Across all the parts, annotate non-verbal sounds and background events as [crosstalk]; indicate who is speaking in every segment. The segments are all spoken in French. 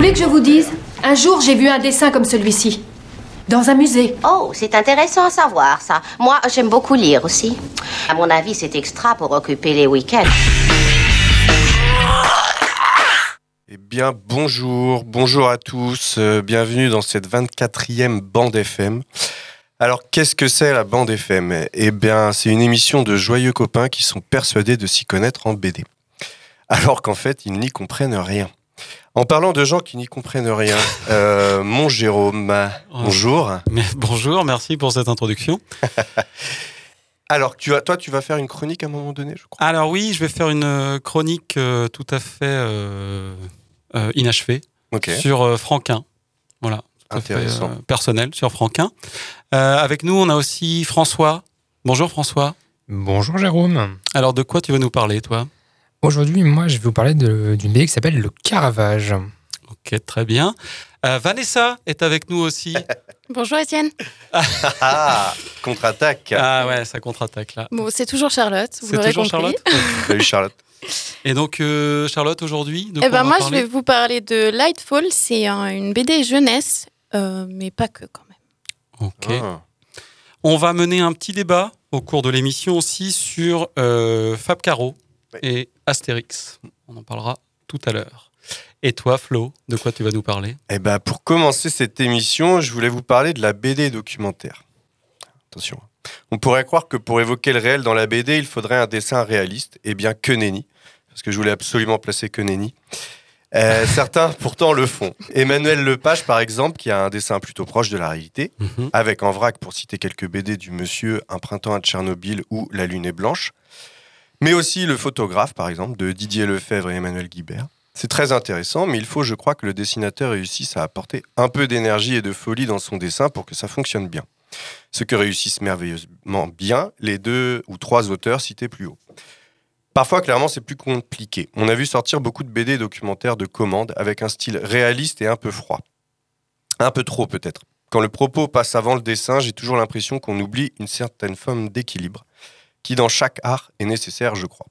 Speaker 1: voulez que je vous dise? Un jour, j'ai vu un dessin comme celui-ci. Dans un musée.
Speaker 2: Oh, c'est intéressant à savoir ça. Moi, j'aime beaucoup lire aussi. À mon avis, c'est extra pour occuper les week-ends.
Speaker 3: Eh bien, bonjour, bonjour à tous, euh, bienvenue dans cette 24e bande FM. Alors, qu'est-ce que c'est la bande FM Eh bien, c'est une émission de joyeux copains qui sont persuadés de s'y connaître en BD. Alors qu'en fait, ils n'y comprennent rien. En parlant de gens qui n'y comprennent rien, [laughs] euh, mon Jérôme, bonjour.
Speaker 4: Mais bonjour, merci pour cette introduction. [laughs]
Speaker 3: Alors, tu as, toi, tu vas faire une chronique à un moment donné, je crois.
Speaker 4: Alors oui, je vais faire une euh, chronique euh, tout à fait euh, euh, inachevée sur euh, Franquin. Voilà, tout à fait,
Speaker 3: Intéressant.
Speaker 4: euh, personnel sur Franquin. Euh, avec nous, on a aussi François. Bonjour François.
Speaker 5: Bonjour Jérôme.
Speaker 4: Alors de quoi tu veux nous parler, toi?
Speaker 5: Aujourd'hui, moi, je vais vous parler de- d'une BD qui s'appelle Le Caravage.
Speaker 4: Ok, très bien. Euh, Vanessa est avec nous aussi. [laughs]
Speaker 6: Bonjour Étienne. [laughs]
Speaker 3: Ah, contre-attaque.
Speaker 4: ah ouais, ça contre-attaque là.
Speaker 6: Bon, c'est toujours Charlotte, vous
Speaker 4: C'est toujours
Speaker 6: compris.
Speaker 4: Charlotte [laughs]
Speaker 3: Salut Charlotte.
Speaker 4: Et donc euh, Charlotte aujourd'hui de
Speaker 6: Eh
Speaker 4: quoi
Speaker 6: ben
Speaker 4: on va
Speaker 6: moi, je vais vous parler de Lightfall. C'est un- une BD jeunesse, euh, mais pas que quand même.
Speaker 4: Ok.
Speaker 3: Ah.
Speaker 4: On va mener un petit débat au cours de l'émission aussi sur euh, Fab Caro
Speaker 3: Ouais.
Speaker 4: et Astérix. On en parlera tout à l'heure. Et toi, Flo, de quoi tu vas nous parler?
Speaker 3: Eh ben, pour commencer cette émission, je voulais vous parler de la BD documentaire. Attention. On pourrait croire que pour évoquer le réel dans la BD, il faudrait un dessin réaliste. Eh bien, que nenni. Parce que je voulais absolument placer que nenni. Euh, [laughs] certains, pourtant, le font. Emmanuel Lepage, par exemple, qui a un dessin plutôt proche de la réalité, avec en vrac, pour citer quelques BD du monsieur Un printemps à Tchernobyl ou La lune est blanche. Mais aussi le photographe, par exemple, de Didier Lefebvre et Emmanuel Guibert. C'est très intéressant, mais il faut, je crois, que le dessinateur réussisse à apporter un peu d'énergie et de folie dans son dessin pour que ça fonctionne bien. Ce que réussissent merveilleusement bien les deux ou trois auteurs cités plus haut. Parfois, clairement, c'est plus compliqué. On a vu sortir beaucoup de BD documentaires de commande avec un style réaliste et un peu froid. Un peu trop, peut-être. Quand le propos passe avant le dessin, j'ai toujours l'impression qu'on oublie une certaine forme d'équilibre, qui dans chaque art est nécessaire, je crois.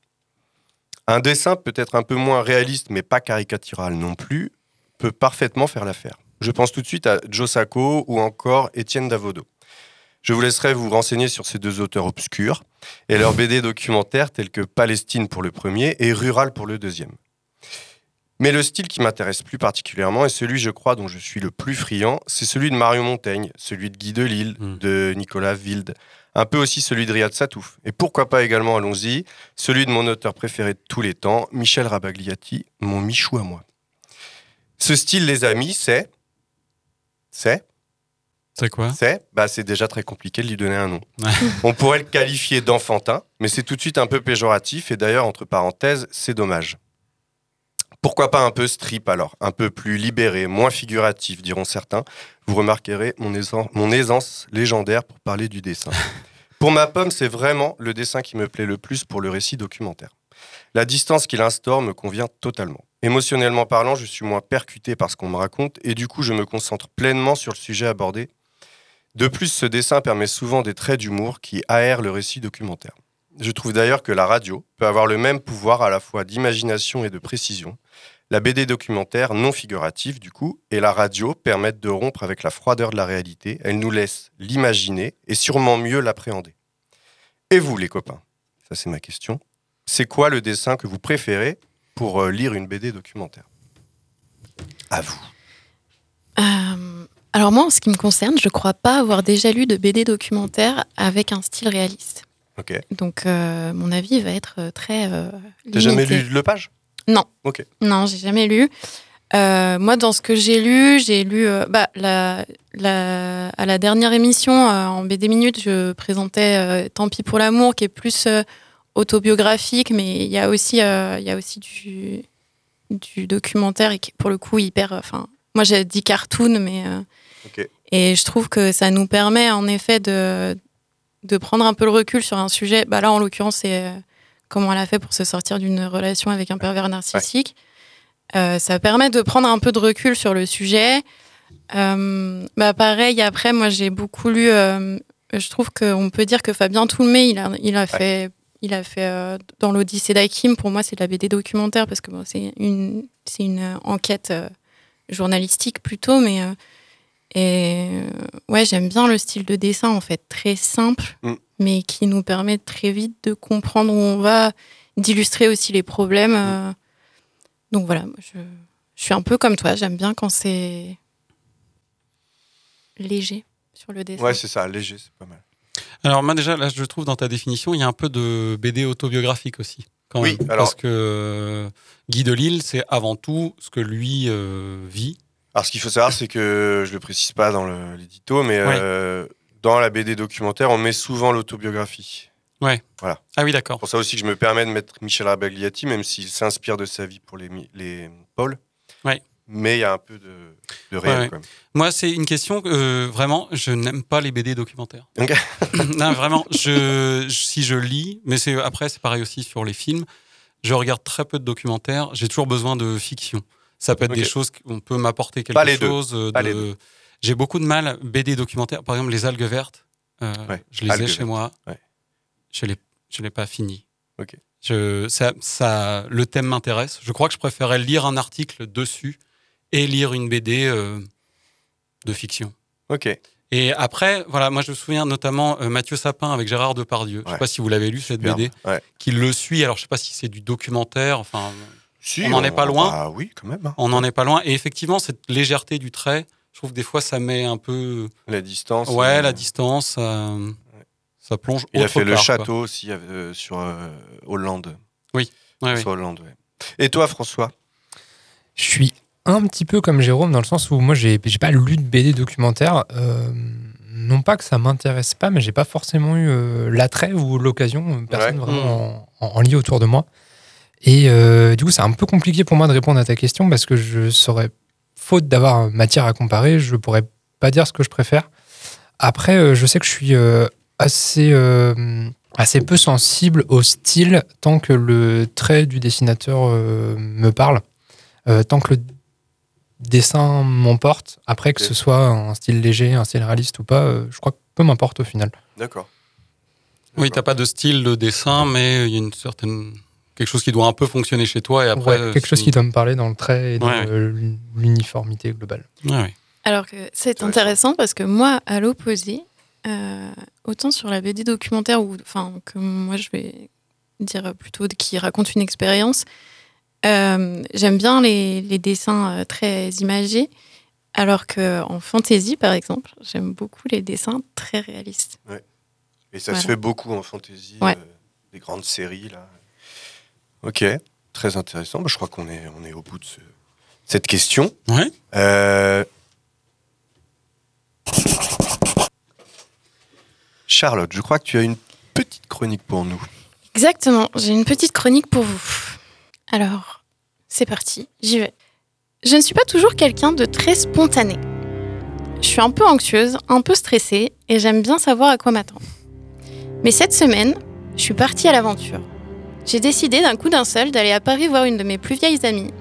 Speaker 3: Un dessin peut-être un peu moins réaliste, mais pas caricatural non plus, peut parfaitement faire l'affaire. Je pense tout de suite à Joe Sacco ou encore Étienne Davodo. Je vous laisserai vous renseigner sur ces deux auteurs obscurs et leurs BD documentaires tels que Palestine pour le premier et Rural pour le deuxième. Mais le style qui m'intéresse plus particulièrement et celui, je crois, dont je suis le plus friand, c'est celui de Marion Montaigne, celui de Guy Delisle,
Speaker 4: Mm.
Speaker 3: de Nicolas Wilde, un peu aussi celui de Riyad Satouf. Et pourquoi pas également, allons-y, celui de mon auteur préféré de tous les temps, Michel Rabagliati, mon Michou à moi. Ce style, les amis, c'est. C'est
Speaker 4: C'est quoi?
Speaker 3: c'est bah, c'est déjà très compliqué de lui donner un nom. On pourrait le qualifier d'enfantin, mais c'est tout de suite un peu péjoratif, et d'ailleurs, entre parenthèses, c'est dommage. Pourquoi pas un peu strip alors? Un peu plus libéré, moins figuratif, diront certains. Vous remarquerez mon, aisance- mon aisance légendaire pour parler du dessin. Pour ma pomme, c'est vraiment le dessin qui me plaît le plus pour le récit documentaire. La distance qu'il instaure me convient totalement. Émotionnellement parlant, je suis moins percuté par ce qu'on me raconte et du coup, je me concentre pleinement sur le sujet abordé. De plus, ce dessin permet souvent des traits d'humour qui aèrent le récit documentaire. Je trouve d'ailleurs que la radio peut avoir le même pouvoir à la fois d'imagination et de précision. La BD documentaire non figurative, du coup, et la radio permettent de rompre avec la froideur de la réalité. Elles nous laissent l'imaginer et sûrement mieux l'appréhender. Et vous, les copains Ça, c'est ma question. C'est quoi le dessin que vous préférez pour euh, lire une BD documentaire? À vous.
Speaker 6: Euh, alors moi, en ce qui me concerne, je crois pas avoir déjà lu de BD documentaire avec un style réaliste.
Speaker 3: Ok.
Speaker 6: Donc euh, mon avis va être très. Euh,
Speaker 3: T'as jamais lu Lepage
Speaker 6: Non.
Speaker 3: Ok.
Speaker 6: Non, j'ai jamais lu. Euh, moi, dans ce que j'ai lu, j'ai lu euh, bah, la, la- à la dernière émission euh, en BD Minute, je présentais Tant pis pour l'amour, qui est plus autobiographique, mais il y a aussi, il y a aussi du, du documentaire et qui, pour le coup hyper. Enfin, moi j'ai dit cartoon, mais et je trouve que ça nous permet en effet de de prendre un peu le recul sur un sujet. Bah là, en l'occurrence, c'est comment elle a fait pour se sortir d'une relation avec un pervers narcissique. Euh, ça permet de prendre un peu de recul sur le sujet. Euh, bah pareil, après, moi j'ai beaucoup lu. euh, je trouve qu'on peut dire que Fabien Toulmé, il a, il a fait, il a fait dans l'Odyssée d'Hakim. Pour moi, c'est de la BD documentaire parce que bon, c'est une, c'est une enquête journalistique plutôt, mais et ouais, j'aime bien le style de dessin en fait, très simple,
Speaker 3: Mm.
Speaker 6: Mais qui nous permet très vite de comprendre où on va, d'illustrer aussi les problèmes. euh. donc voilà, je, je suis un peu comme toi. J'aime bien quand c'est léger sur le dessin.
Speaker 3: Ouais, c'est ça, léger, c'est pas mal.
Speaker 4: Alors moi déjà, là je trouve dans ta définition, il y a un peu de BD autobiographique aussi. Quand
Speaker 3: Oui,
Speaker 4: même.
Speaker 3: alors-
Speaker 4: Parce que euh, Guy Delisle, c'est avant tout ce que lui euh, vit.
Speaker 3: Alors, ce qu'il faut savoir, c'est que je le précise pas dans l'édito, mais euh, dans la BD documentaire, on met souvent l'autobiographie.
Speaker 4: Ah oui, d'accord.
Speaker 3: C'est pour ça aussi que je me permets de mettre Michel Rabagliati, même s'il s'inspire de sa vie pour les, les Paul.
Speaker 4: Ouais.
Speaker 3: Mais il y a un peu de, de réel
Speaker 4: Ouais, ouais.
Speaker 3: quand même.
Speaker 4: Moi, c'est une question que euh, vraiment, je n'aime pas les BD documentaires. [laughs] Non, vraiment, je, si je lis, mais c'est après, c'est pareil aussi sur les films. Je regarde très peu de documentaires. J'ai toujours besoin de fiction. Ça peut être des choses qu'on peut m'apporter quelque
Speaker 3: Pas les deux.
Speaker 4: chose. euh,
Speaker 3: Pas
Speaker 4: de-
Speaker 3: les deux.
Speaker 4: J'ai beaucoup de mal BD documentaires. Par exemple, les algues vertes. euh,
Speaker 3: Ouais,
Speaker 4: Je les ai chez
Speaker 3: vertes,
Speaker 4: moi.
Speaker 3: ouais.
Speaker 4: Je l'ai, je l'ai pas fini.
Speaker 3: Ok.
Speaker 4: Je, ça, ça, le thème m'intéresse. Je crois que je préférais lire un article dessus et lire une BD euh, de fiction.
Speaker 3: Ok.
Speaker 4: Et après, voilà, moi je me souviens notamment euh, Mathieu Sapin avec Gérard Depardieu. Je sais
Speaker 3: Ouais.
Speaker 4: pas si vous l'avez lu cette. BD,
Speaker 3: Ouais.
Speaker 4: qui le suit. Alors je sais pas si c'est du documentaire. Enfin,
Speaker 3: Si,
Speaker 4: On en est pas loin.
Speaker 3: Ah oui, quand même. hein.
Speaker 4: on n'en est pas loin. Et effectivement, cette légèreté du trait, je trouve que des fois ça met un peu,
Speaker 3: La distance.
Speaker 4: ouais,
Speaker 3: euh,
Speaker 4: la distance. Ça, ça plonge.
Speaker 3: Il a fait le
Speaker 4: quoi.
Speaker 3: château aussi euh, sur euh, Hollande.
Speaker 4: Ouais, ouais.
Speaker 3: Sur Hollande, ouais. Et toi, François?
Speaker 5: Je suis un petit peu comme Jérôme dans le sens où moi j'ai j'ai pas lu de BD documentaire. euh, non pas que ça m'intéresse pas, mais j'ai pas forcément eu euh, l'attrait ou l'occasion, euh, personne
Speaker 3: Ouais.
Speaker 5: vraiment en, en, en lit autour de moi. Et euh, du coup, c'est un peu compliqué pour moi de répondre à ta question parce que je saurais, faute d'avoir matière à comparer, je pourrais pas dire ce que je préfère. Après, euh, je sais que je suis euh, assez, euh, assez peu sensible au style tant que le trait du dessinateur euh, me parle. Euh, tant que le dessin m'emporte, après que ce soit un style léger, un style réaliste ou pas, euh, je crois que peu m'importe au final.
Speaker 3: D'accord.
Speaker 4: Oui, t'as pas de style de dessin, mais il y a une certaine quelque chose qui doit un peu fonctionner chez toi. Et après,
Speaker 5: Ouais, quelque chose qui doit me parler dans le trait et dans
Speaker 4: Ouais, ouais.
Speaker 5: euh, l'uniformité globale.
Speaker 4: Ouais, ouais.
Speaker 6: Alors que c'est intéressant parce que moi, à l'opposé, euh, autant sur la BD documentaire, ou enfin que moi je vais dire plutôt qui raconte une expérience, euh, j'aime bien les, les dessins euh, très imagés, alors que en fantasy, par exemple, j'aime beaucoup les dessins très réalistes.
Speaker 3: Et ça se fait beaucoup en fantasy,
Speaker 6: Ouais.
Speaker 3: euh, des grandes séries là. Ok, très intéressant. Bah, je crois qu'on est, on est au bout de ce- cette question.
Speaker 4: Ouais.
Speaker 3: Euh, Charlotte, je crois que tu as une petite chronique pour nous.
Speaker 6: Exactement, j'ai une petite chronique pour vous. Alors, c'est parti, j'y vais. Je ne suis pas toujours quelqu'un de très spontané. Je suis un peu anxieuse, un peu stressée, et j'aime bien savoir à quoi m'attendre. Mais cette semaine, je suis partie à l'aventure. J'ai décidé d'un coup d'un seul d'aller à Paris voir une de mes plus vieilles amies.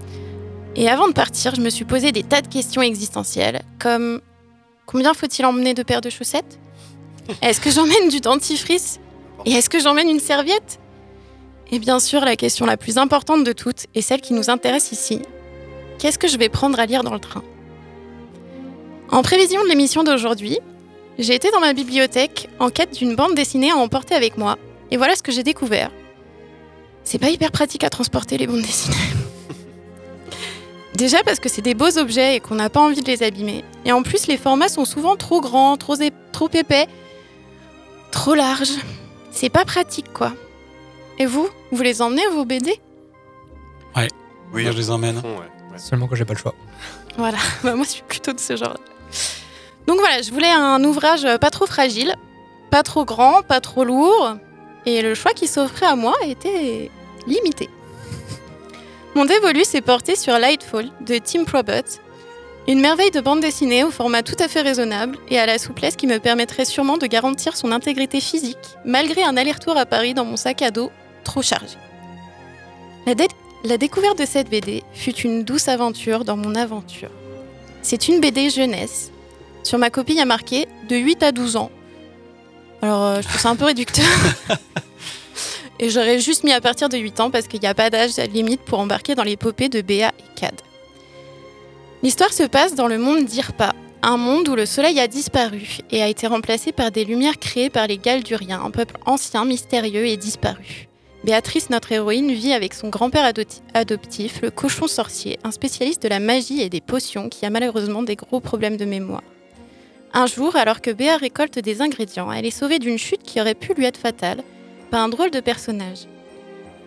Speaker 6: Et avant de partir, je me suis posé des tas de questions existentielles, comme combien faut-il emmener de paires de chaussettes? Est-ce que j'emmène du dentifrice? Et est-ce que j'emmène une serviette? Et bien sûr, la question la plus importante de toutes, et celle qui nous intéresse ici, qu'est-ce que je vais prendre à lire dans le train? En prévision de l'émission d'aujourd'hui, j'ai été dans ma bibliothèque en quête d'une bande dessinée à emporter avec moi, et voilà ce que j'ai découvert. C'est pas hyper pratique à transporter les bandes dessinées. Déjà parce que c'est des beaux objets et qu'on n'a pas envie de les abîmer. Et en plus, les formats sont souvent trop grands, trop, ép- trop épais, trop larges. C'est pas pratique, quoi. Et vous Vous les emmenez, vos BD
Speaker 3: Oui,
Speaker 4: Moi, je les emmène.
Speaker 3: fond, ouais. Ouais.
Speaker 5: Seulement quand j'ai pas le choix.
Speaker 6: Voilà, [laughs] Bah, moi je suis plutôt de ce genre. Donc voilà, je voulais un ouvrage pas trop fragile, pas trop grand, pas trop lourd, et le choix qui s'offrait à moi était limité. Mon dévolu s'est porté sur Lightfall de Tim Probert, une merveille de bande dessinée au format tout à fait raisonnable et à la souplesse qui me permettrait sûrement de garantir son intégrité physique, malgré un aller-retour à Paris dans mon sac à dos trop chargé. La découverte de cette BD fut une douce aventure dans mon aventure. C'est une BD jeunesse. Sur ma copie, il y a marqué de 8 à 12 ans. Alors, euh, je trouve ça un peu réducteur. [laughs] et j'aurais juste mis à partir de 8 ans parce qu'il n'y a pas d'âge limite pour embarquer dans l'épopée de Béa et Cad. L'histoire se passe dans le monde d'Irpa, un monde où le soleil a disparu et a été remplacé par des lumières créées par les Galduriens, un peuple ancien, mystérieux et disparu. Béatrice, notre héroïne, vit avec son grand-père adopti- adoptif, le cochon sorcier, un spécialiste de la magie et des potions qui a malheureusement des gros problèmes de mémoire. Un jour, alors que Béa récolte des ingrédients, elle est sauvée d'une chute qui aurait pu lui être fatale par un drôle de personnage.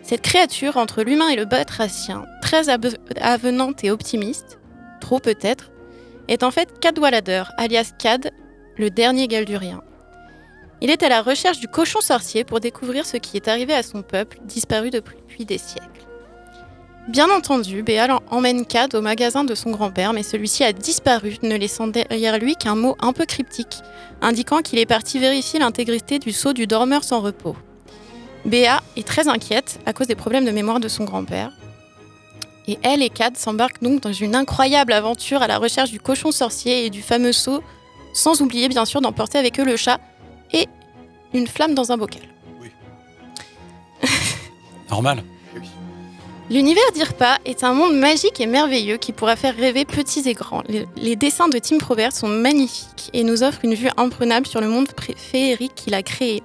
Speaker 6: Cette créature, entre l'humain et le batracien, très avenante et optimiste, trop peut-être, est en fait Cadwallader, alias Cad, le dernier Galdurien. Il est à la recherche du cochon sorcier pour découvrir ce qui est arrivé à son peuple, disparu depuis des siècles. Bien entendu, Béal emmène Cad au magasin de son grand-père, mais celui-ci a disparu, ne laissant derrière lui qu'un mot un peu cryptique, indiquant qu'il est parti vérifier l'intégrité du sceau du dormeur sans repos. Béa est très inquiète à cause des problèmes de mémoire de son grand-père. Et elle et Cad s'embarquent donc dans une incroyable aventure à la recherche du cochon sorcier et du fameux sceau, sans oublier bien sûr d'emporter avec eux le chat et une flamme dans un bocal. [laughs]
Speaker 4: Normal.
Speaker 6: L'univers d'Irpa est un monde magique et merveilleux qui pourra faire rêver petits et grands. Les, les dessins de Tim Probert sont magnifiques et nous offrent une vue imprenable sur le monde féerique qu'il a créé.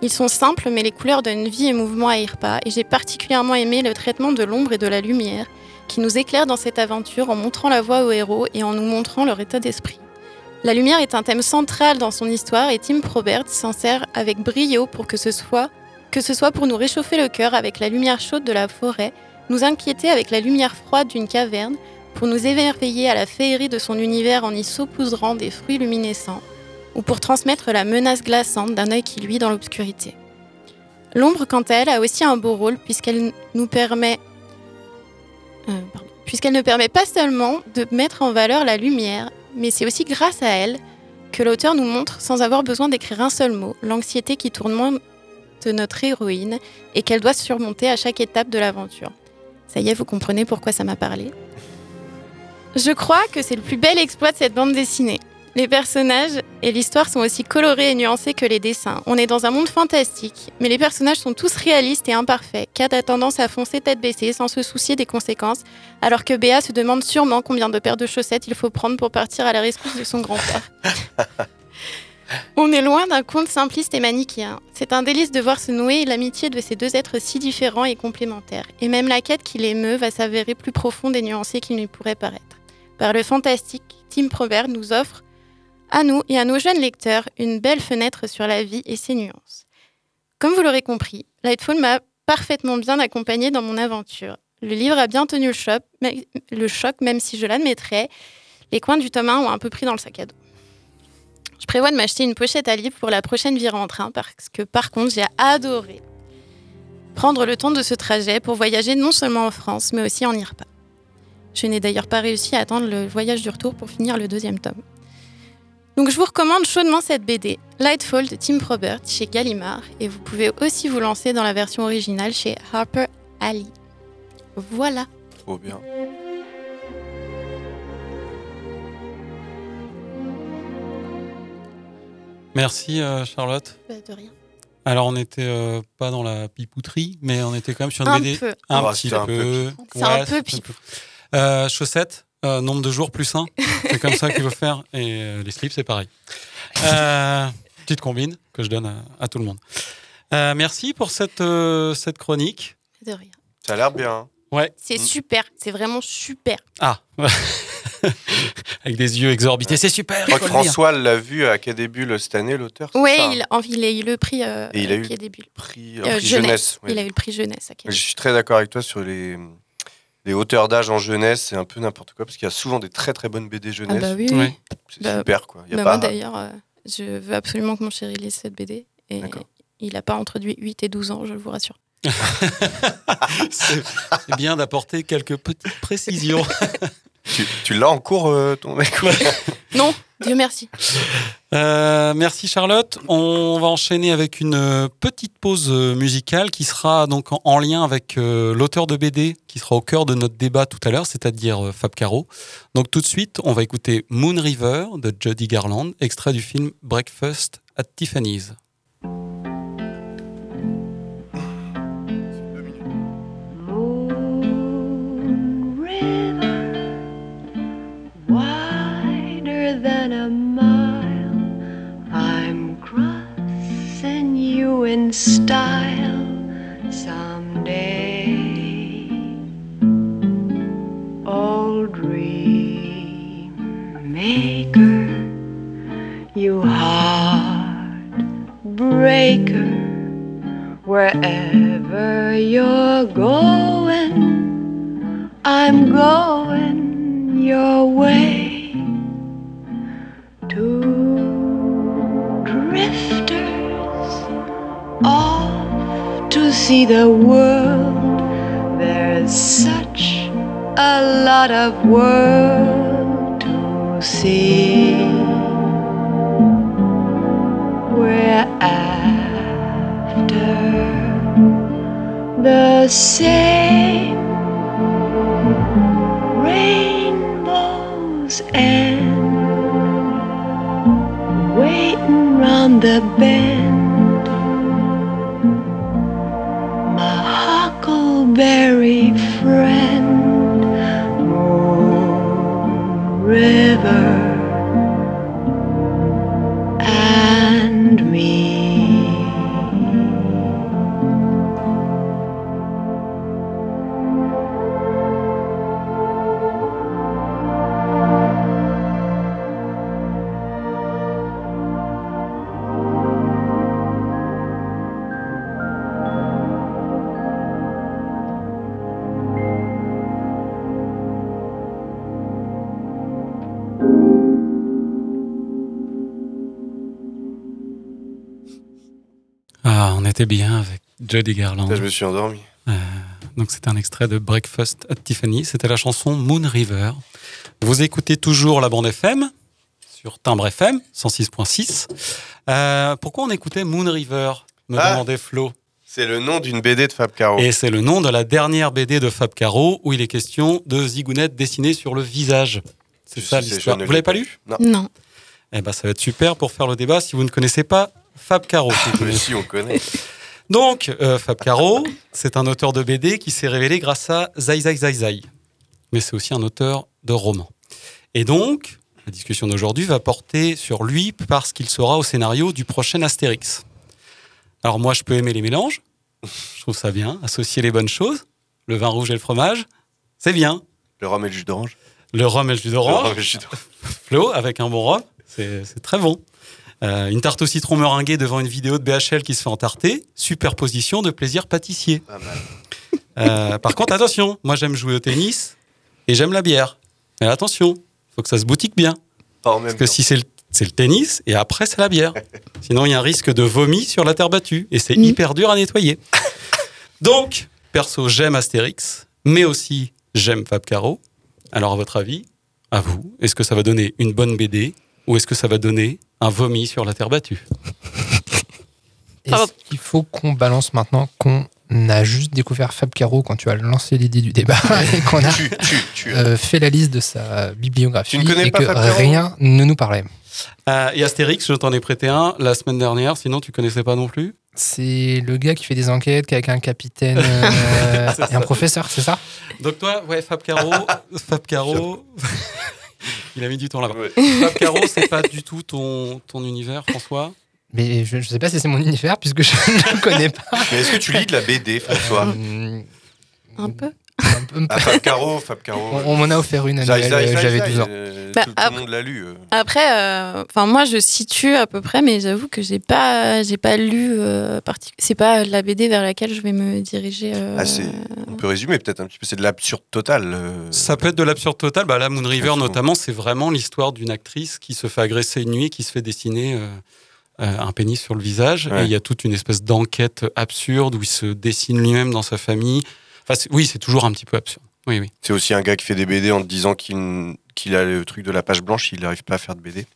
Speaker 6: Ils sont simples, mais les couleurs donnent vie et mouvement à Irpa, et j'ai particulièrement aimé le traitement de l'ombre et de la lumière qui nous éclaire dans cette aventure en montrant la voie aux héros et en nous montrant leur état d'esprit. La lumière est un thème central dans son histoire et Tim Probert s'en sert avec brio pour que ce soit que ce soit pour nous réchauffer le cœur avec la lumière chaude de la forêt, nous inquiéter avec la lumière froide d'une caverne, pour nous émerveiller à la féerie de son univers en y saupoudrant des fruits luminescents, ou pour transmettre la menace glaçante d'un œil qui luit dans l'obscurité. L'ombre, quant à elle, a aussi un beau rôle puisqu'elle nous permet, euh, puisqu'elle ne permet pas seulement de mettre en valeur la lumière, mais c'est aussi grâce à elle que l'auteur nous montre, sans avoir besoin d'écrire un seul mot, l'anxiété qui tourmente notre héroïne et qu'elle doit surmonter à chaque étape de l'aventure. Ça y est, vous comprenez pourquoi ça m'a parlé? Je crois que c'est le plus bel exploit de cette bande dessinée. Les personnages et l'histoire sont aussi colorés et nuancés que les dessins. On est dans un monde fantastique, mais les personnages sont tous réalistes et imparfaits. Kat a tendance à foncer tête baissée sans se soucier des conséquences, alors que Béa se demande sûrement combien de paires de chaussettes il faut prendre pour partir à la rescousse de son grand-père. [laughs] On est loin d'un conte simpliste et manichéen. C'est un délice de voir se nouer l'amitié de ces deux êtres si différents et complémentaires. Et même la quête qui les meut va s'avérer plus profonde et nuancée qu'il ne pourrait paraître. Par le fantastique, Tim Probert nous offre, à nous et à nos jeunes lecteurs, une belle fenêtre sur la vie et ses nuances. Comme vous l'aurez compris, Lightfall m'a parfaitement bien accompagné dans mon aventure. Le livre a bien tenu le choc, mais- le choc même si je l'admettrai, les coins du tome 1 ont un peu pris dans le sac à dos. Je prévois de m'acheter une pochette à livres pour la prochaine virée en train parce que par contre j'ai adoré prendre le temps de ce trajet pour voyager non seulement en France mais aussi en Irpa. Je n'ai d'ailleurs pas réussi à attendre le voyage du retour pour finir le deuxième tome. Donc je vous recommande chaudement cette BD, Lightfall de Tim Probert chez Gallimard et vous pouvez aussi vous lancer dans la version originale chez Harper Ali. Voilà.
Speaker 3: Trop bien.
Speaker 4: Merci euh, Charlotte.
Speaker 6: Bah, de rien.
Speaker 4: Alors on n'était euh, pas dans la pipouterie, mais on était quand même sur une
Speaker 6: Un
Speaker 4: BD.
Speaker 6: peu.
Speaker 4: Un
Speaker 3: Ah,
Speaker 4: petit
Speaker 3: un peu
Speaker 4: peu.
Speaker 6: C'est un peu pipou.
Speaker 4: Euh, chaussettes, euh, nombre de jours plus un. C'est comme ça qu'il faut faire. Et euh, les slips, c'est pareil. Euh, petite combine que je donne à, à tout le monde. Euh, merci pour cette, euh, cette chronique.
Speaker 6: De rien.
Speaker 3: Ça a l'air bien. hein.
Speaker 4: Ouais.
Speaker 6: C'est super, c'est vraiment super.
Speaker 4: Ah. [laughs] Avec des yeux exorbités. C'est super.
Speaker 3: Je crois que. François l'a vu à Cadébule cette année, l'auteur. ça, hein
Speaker 6: il, a eu le prix euh,
Speaker 3: Et il a eu
Speaker 6: qui est début.
Speaker 3: Prix,
Speaker 6: Euh,
Speaker 3: prix
Speaker 6: jeunesse.
Speaker 3: jeunesse. ouais.
Speaker 6: Il a eu le prix jeunesse à
Speaker 3: Je
Speaker 6: Québec.
Speaker 3: suis très d'accord avec toi sur les, les hauteurs d'âge en jeunesse, c'est un peu n'importe quoi, parce qu'il y a souvent des très très bonnes BD
Speaker 6: Ah
Speaker 3: jeunesse.
Speaker 6: bah oui,
Speaker 4: Ouais.
Speaker 6: oui.
Speaker 3: C'est
Speaker 6: Bah,
Speaker 3: super quoi. Il y a
Speaker 6: Bah,
Speaker 3: pas...
Speaker 6: Moi d'ailleurs, euh, je veux absolument que mon chéri lise cette BD. Et. Il n'a pas entre 8 et 12 ans, je vous rassure. [laughs]
Speaker 4: C'est bien d'apporter quelques petites précisions. [laughs]
Speaker 3: Tu, tu l'as en cours, euh, ton mec [laughs]
Speaker 6: Non, Dieu merci.
Speaker 4: Euh, merci Charlotte. On va enchaîner avec une euh, petite pause musicale qui sera donc en, en lien avec euh, l'auteur de BD qui sera au cœur de notre débat tout à l'heure, c'est-à-dire Fab Caro. Donc tout de suite, on va écouter Moon River de Jody Garland, extrait du film Breakfast at Tiffany's. Ah, on était bien avec Jody Garland.
Speaker 3: Là, je me suis endormi.
Speaker 4: Euh, donc c'était un extrait de Breakfast at Tiffany. C'était la chanson Moon River. Vous écoutez toujours la bande FM sur Timbre FM 106.6. Euh, pourquoi on écoutait Moon River Me
Speaker 3: Ah.
Speaker 4: demandait Flo.
Speaker 3: C'est le nom d'une BD de Fab Caro.
Speaker 4: Et c'est le nom de la dernière BD de Fab Caro où il est question de zigounette dessinée sur le visage. C'est ça l'histoire.
Speaker 3: ne
Speaker 4: Vous l'avez pas lu
Speaker 3: Non.
Speaker 6: Non.
Speaker 4: Eh ben, ça va être super pour faire le débat si vous ne connaissez pas Fab Caro.
Speaker 3: Mais
Speaker 4: connaissez.
Speaker 3: si, on connaît.
Speaker 4: Donc, euh, Fab Caro, c'est un auteur de BD qui s'est révélé grâce à Zai Zai Zai Zai. Mais c'est aussi un auteur de romans. Et donc, la discussion d'aujourd'hui va porter sur lui parce qu'il sera au scénario du prochain Astérix. Alors moi, je peux aimer les mélanges. Je trouve ça bien. Associer les bonnes choses. Le vin rouge et le fromage, c'est bien.
Speaker 3: Le rhum et le jus d'orange.
Speaker 4: Le rhum et le jus
Speaker 3: Le rhum
Speaker 4: d'orange.
Speaker 3: et le jus d'orange.
Speaker 4: Flo, avec un bon rhum, c'est très bon. Euh, une tarte au citron meringuée devant une vidéo de BHL qui se fait entarter, superposition de plaisir pâtissier.
Speaker 3: Pas mal.
Speaker 4: Euh, par contre, attention, moi j'aime jouer au tennis et j'aime la bière. Mais attention, faut que ça se boutique bien.
Speaker 3: Pas en même
Speaker 4: Parce que
Speaker 3: temps.
Speaker 4: si c'est le, c'est le tennis et après c'est la bière. [laughs] Sinon, il y a un risque de vomi sur la terre battue et c'est
Speaker 6: Mhm.
Speaker 4: hyper dur à nettoyer. Donc, perso, j'aime Astérix, mais aussi j'aime Fab Caro. Alors, à votre avis, à vous, est-ce que ça va donner une bonne BD ou est-ce que ça va donner un vomi sur la terre battue.
Speaker 5: Est-ce qu'il faut qu'on balance maintenant qu'on a juste découvert Fab Caro quand tu as lancé l'idée du débat [laughs] et qu'on a
Speaker 3: Tu, tu, tu.
Speaker 5: euh, fait la liste de sa bibliographie
Speaker 3: Tu ne connais
Speaker 5: et
Speaker 3: pas
Speaker 5: que
Speaker 3: Fab
Speaker 5: rien ne nous parlait.
Speaker 4: Euh, Et Astérix, je t'en ai prêté un la semaine dernière, sinon tu connaissais pas non plus
Speaker 5: C'est le gars qui fait des enquêtes, qui est avec un capitaine [laughs] euh, et un professeur, c'est ça?
Speaker 4: Donc toi, ouais, Fab Caro, [laughs] Fab Caro, [laughs] il a mis du temps là-bas.
Speaker 3: Ouais.
Speaker 4: Fab Caro, c'est pas du tout ton, ton univers, François?
Speaker 5: Mais je ne sais pas si c'est mon univers puisque je [laughs] ne le connais pas.
Speaker 3: Mais est-ce que tu lis de la BD, François?
Speaker 5: Hum,
Speaker 6: Un peu.
Speaker 5: Un peu-
Speaker 3: Ah, Fab Caro, Fab Caro.
Speaker 5: on on m'en a offert une à euh, j'avais
Speaker 3: Zai,
Speaker 5: 12 ans.
Speaker 3: euh,
Speaker 6: Bah,
Speaker 3: tout, tout le
Speaker 6: après-
Speaker 3: monde l'a lu. euh.
Speaker 6: Après, euh, enfin moi je situe à peu près, mais j'avoue que j'ai pas, j'ai pas lu. euh, partic- C'est pas la BD vers laquelle je vais me diriger. euh,
Speaker 3: Ah, on peut résumer peut-être un petit peu. C'est de l'absurde total. euh.
Speaker 4: Ça peut être de l'absurde total. Bah là, Moon River, notamment, c'est vraiment l'histoire d'une actrice qui se fait agresser une nuit, qui se fait dessiner euh, euh, un pénis sur le visage.
Speaker 3: Ouais.
Speaker 4: Et il y a toute une espèce d'enquête absurde où il se dessine lui-même dans sa famille. Enfin, oui, c'est toujours un petit peu absurde. Oui, oui.
Speaker 3: C'est aussi un gars qui fait des BD en te disant qu'il qu'il a le truc de la page blanche, il n'arrive pas à faire de BD.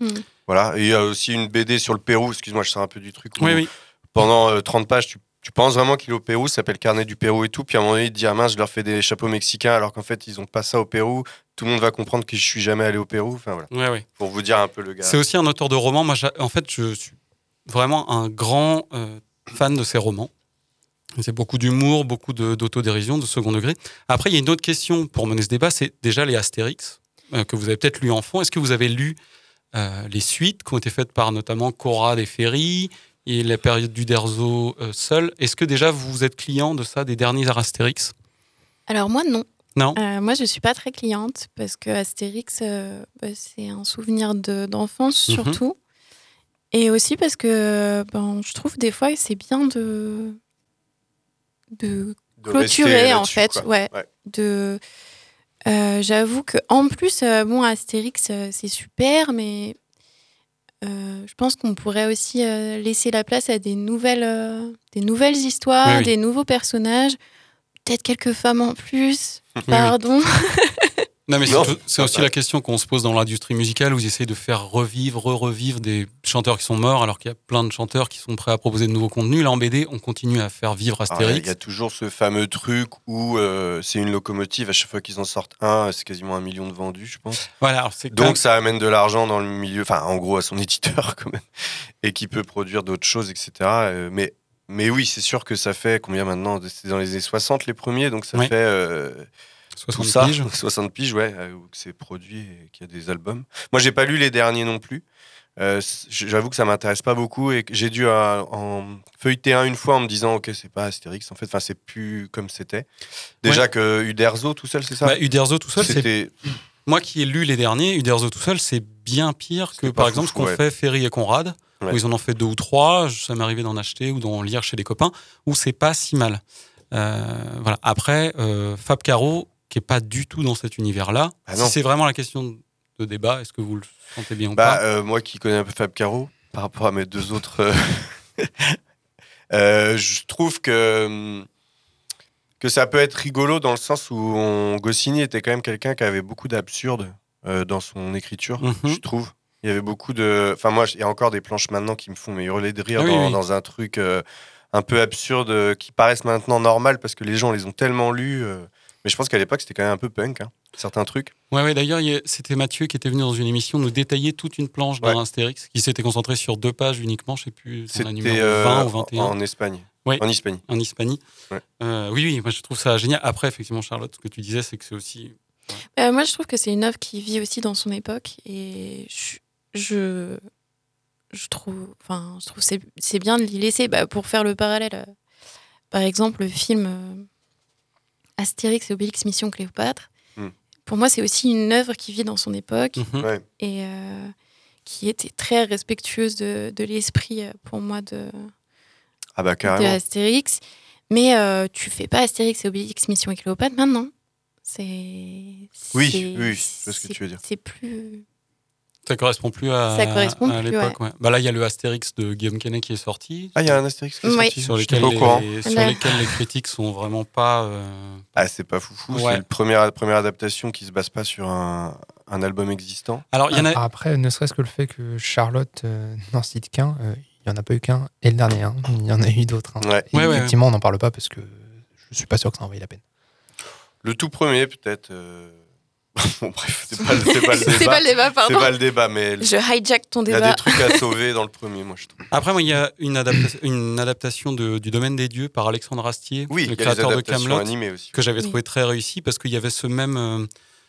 Speaker 6: Hmm.
Speaker 3: Voilà. Et il y a aussi une BD sur le Pérou, excuse-moi, je sors un peu du truc.
Speaker 4: Oui, oui.
Speaker 3: Pendant euh, 30 pages, tu, tu penses vraiment qu'il est au Pérou, ça s'appelle Carnet du Pérou et tout. Puis à un moment donné, il te dit Ah mince, je leur fais des chapeaux mexicains alors qu'en fait, ils ont pas ça au Pérou. Tout le monde va comprendre que je suis jamais allé au Pérou. Enfin voilà.
Speaker 4: Ouais, ouais.
Speaker 3: Pour vous dire un peu le gars.
Speaker 4: C'est aussi un auteur de romans. Moi, en fait, je suis vraiment un grand euh, fan de ses romans. C'est beaucoup d'humour, beaucoup d'autodérision, de, second degré. Après, il y a une autre question pour mener ce débat, c'est déjà les Astérix, euh, que vous avez peut-être lu enfant. Est-ce que vous avez lu euh, les suites qui ont été faites par notamment Conrad et Ferry et la période du Derzo euh, seul? Est-ce que déjà vous êtes client de ça, des derniers Astérix?
Speaker 6: Alors moi, non.
Speaker 4: Non?
Speaker 6: Euh, moi, je suis pas très cliente parce que Astérix, bah, c'est un souvenir de- d'enfance
Speaker 4: Mhm.
Speaker 6: surtout. Et aussi parce que ben, je trouve des fois que c'est bien de, de
Speaker 3: De
Speaker 6: clôturer en fait.
Speaker 3: quoi.
Speaker 6: Ouais.
Speaker 3: Ouais.
Speaker 6: De, euh, J'avoue que en plus, euh, bon, Astérix, euh, c'est super, mais je pense qu'on pourrait aussi laisser la place à des nouvelles, des nouvelles histoires,
Speaker 4: Oui, oui.
Speaker 6: des nouveaux personnages, peut-être quelques femmes en plus.
Speaker 4: oui. [laughs]
Speaker 6: Pardon.
Speaker 4: Non, mais c'est aussi la question qu'on se pose dans l'industrie musicale où ils essayent de faire revivre, re-revivre des chanteurs qui sont morts alors qu'il y a plein de chanteurs qui sont prêts à proposer de nouveaux contenus. Là, en BD, on continue à faire vivre Astérix.
Speaker 3: Il y a toujours ce fameux truc où euh, c'est une locomotive. À chaque fois qu'ils en sortent un, c'est quasiment un million de vendus, je pense.
Speaker 4: Voilà,
Speaker 3: Donc ça amène de l'argent dans le milieu, enfin en gros à son [laughs] éditeur quand même, et qui peut produire d'autres choses, etc. Euh, mais, mais oui, c'est sûr que ça fait combien maintenant? C'est dans les années 60 les premiers, donc ça
Speaker 4: Oui.
Speaker 3: fait euh, tout
Speaker 4: 60
Speaker 3: ça,
Speaker 4: piges.
Speaker 3: 60 piges, ouais, euh, où que c'est produit et qu'il y a des albums. Moi j'ai pas lu les derniers non plus. Euh, J'avoue que ça m'intéresse pas beaucoup et que j'ai dû euh, en feuilleter un une fois en me disant ok c'est pas Astérix en fait, enfin c'est plus comme c'était. Déjà
Speaker 4: Ouais.
Speaker 3: que Uderzo tout seul c'est ça?
Speaker 4: Bah, Uderzo tout seul,
Speaker 3: C'était
Speaker 4: moi qui ai lu les derniers, Uderzo tout seul, c'est bien pire que par exemple ce
Speaker 3: ouais.
Speaker 4: fait Ferry et Conrad,
Speaker 3: Ouais.
Speaker 4: où ils en ont fait deux ou trois. Ça m'est arrivé d'en acheter ou d'en lire chez des copains, où c'est pas si mal. Euh, voilà. Après, Fab Caro, qui est pas du tout dans cet univers-là.
Speaker 3: Ah
Speaker 4: si c'est vraiment la question de débat, est-ce que vous le sentez bien ou
Speaker 3: Bah,
Speaker 4: pas
Speaker 3: euh, moi qui connais un peu Fab Caro, par rapport à mes deux autres, euh, [laughs] euh, je trouve que, hum, que ça peut être rigolo dans le sens où on, Goscinny était quand même quelqu'un qui avait beaucoup d'absurde dans son écriture,
Speaker 4: Mhm.
Speaker 3: je trouve. Il y avait beaucoup de. Enfin, moi, il y a encore des planches maintenant qui me font mais hurler de rire
Speaker 4: Ah oui,
Speaker 3: dans,
Speaker 4: oui.
Speaker 3: dans un truc un peu absurde qui paraissent maintenant normal parce que les gens les ont tellement lus. Mais je pense qu'à l'époque, c'était quand même un peu punk, hein, certains trucs.
Speaker 4: Ouais, ouais, d'ailleurs, c'était Mathieu qui était venu dans une émission nous détailler toute une planche d'un
Speaker 3: Ouais.
Speaker 4: Astérix qui s'était concentré sur deux pages uniquement, je sais plus, a
Speaker 3: C'était
Speaker 4: numéro
Speaker 3: euh,
Speaker 4: 20 ou 21
Speaker 3: en Espagne.
Speaker 4: Oui.
Speaker 3: En Hispanie.
Speaker 4: en Hispanie.
Speaker 3: Ouais.
Speaker 4: Euh, oui, oui, moi je trouve ça génial. Après, effectivement, Charlotte, ce que tu disais, c'est que c'est aussi.
Speaker 6: Euh, moi, je trouve que c'est une œuvre qui vit aussi dans son époque et je, je, je trouve, enfin, je trouve c'est c'est bien de l'y laisser. Bah, pour faire le parallèle, euh, par exemple, le film euh, Astérix et Obélix Mission Cléopâtre.
Speaker 3: Hmm.
Speaker 6: Pour moi, c'est aussi une œuvre qui vit dans son époque
Speaker 4: Mhm.
Speaker 3: Ouais.
Speaker 6: et euh, qui était très respectueuse de, de l'esprit, euh, pour moi, de,
Speaker 3: Ah bah
Speaker 6: de. Astérix. Mais euh, tu fais pas Astérix et Obélix Mission Cléopâtre maintenant. C'est.
Speaker 3: Oui,
Speaker 6: c'est-
Speaker 3: oui, je vois ce que tu veux dire.
Speaker 6: C'est plus.
Speaker 4: Ça correspond plus à,
Speaker 6: Ça correspond
Speaker 4: à
Speaker 6: plus,
Speaker 4: l'époque. ouais. Bah là, il y a le Astérix de Guillaume Canet qui est sorti.
Speaker 3: Ah, il y a un Astérix qui est
Speaker 6: Oui.
Speaker 3: sorti
Speaker 4: Sur lesquels,
Speaker 3: courant.
Speaker 4: les, sur lesquels les critiques sont vraiment pas. euh,
Speaker 3: Ah, c'est pas foufou.
Speaker 4: Ouais.
Speaker 3: C'est la première, première adaptation qui se base pas sur un, un album existant.
Speaker 4: Alors, il y en a.
Speaker 5: Après, ne serait-ce que le fait que Charlotte euh, n'en cite qu'un, euh, il n'y en a pas eu qu'un, et le dernier, hein, il y en a eu d'autres. hein. Effectivement, on n'en parle pas parce que je suis pas sûr que ça en vaille la peine.
Speaker 3: Le tout premier, peut-être. euh, [laughs] bon, bref, c'est pas, le- c'est pas le
Speaker 6: C'est
Speaker 3: débat.
Speaker 6: pas le débat,
Speaker 3: C'est
Speaker 6: pardon.
Speaker 3: pas le débat, mais il
Speaker 6: Je hijack ton
Speaker 3: y a
Speaker 6: débat.
Speaker 3: des trucs à [laughs] sauver dans le premier, moi, je trouve.
Speaker 4: Après, moi, il y a une, adapta- une adaptation de- du Domaine des Dieux par Alexandre Astier,
Speaker 3: Oui,
Speaker 4: le
Speaker 3: il
Speaker 4: créateur de Camelot, que j'avais
Speaker 6: Oui.
Speaker 4: trouvé très réussi parce qu'il y avait ce même, euh,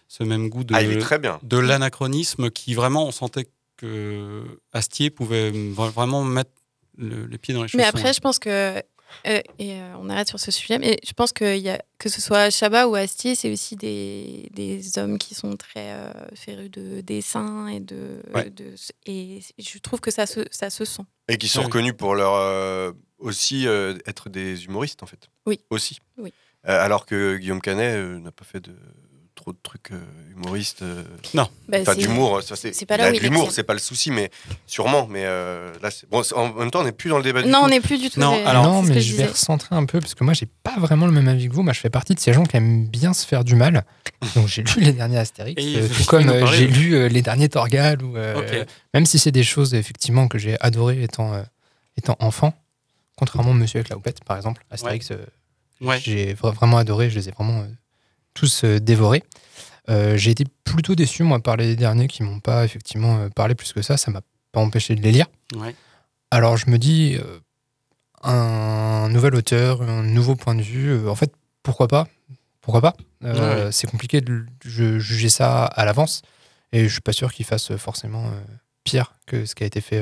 Speaker 4: ce même goût de,
Speaker 3: Ah, il est très bien.
Speaker 4: de l'anachronisme qui vraiment, on sentait que Astier pouvait vra- vraiment mettre le, les pieds dans les chaussons.
Speaker 6: Mais après, je pense que. Euh, et euh, on arrête sur ce sujet, mais je pense que, y a, que ce soit Chabat ou Astier, c'est aussi des, des hommes qui sont très euh, férus de dessin et de,
Speaker 3: Ouais.
Speaker 6: de. Et je trouve que ça se, ça se sent.
Speaker 3: Et qui sont
Speaker 4: Oui.
Speaker 3: reconnus pour leur euh, aussi euh, être des humoristes, en fait.
Speaker 6: Oui.
Speaker 3: Aussi.
Speaker 6: Oui.
Speaker 3: Euh, alors que Guillaume Canet euh, n'a pas fait de trop de trucs euh, humoristes. euh,
Speaker 4: Non.
Speaker 6: Bah,
Speaker 3: Enfin, d'humour, ça c'est.
Speaker 6: c'est pas là où
Speaker 3: l'humour, c'est pas le souci, mais sûrement. Mais euh, là, c'est bon. En même temps, on n'est plus dans le débat du
Speaker 6: Non, on n'est plus du tout.
Speaker 4: Non,
Speaker 6: des-
Speaker 4: alors-
Speaker 5: mais
Speaker 6: je
Speaker 5: je vais recentrer un peu parce que moi, j'ai pas vraiment le même avis que vous. Moi, je fais partie de ces gens qui aiment bien se faire du mal. Donc, j'ai lu les derniers Astérix, euh, tout comme euh, j'ai lu euh, les derniers Torgal. Ou, euh. Même si c'est des choses, effectivement, que j'ai adoré étant, euh, étant enfant. Contrairement à Monsieur avec la houppette, par exemple. Astérix, euh,
Speaker 4: Ouais.
Speaker 5: j'ai vra- vraiment adoré. Je les ai vraiment euh, tous euh, dévorés. Euh, j'ai été plutôt déçu, moi, par les derniers qui m'ont pas, effectivement, euh, parlé plus que ça. Ça m'a pas empêché de les lire.
Speaker 4: Ouais.
Speaker 5: Alors je me dis, euh, un nouvel auteur, un nouveau point de vue, euh, en fait, pourquoi pas? Pourquoi pas?
Speaker 4: Ouais.
Speaker 5: C'est compliqué de ju- juger ça à l'avance, et je suis pas sûr qu'il fasse forcément pire que ce qui a été fait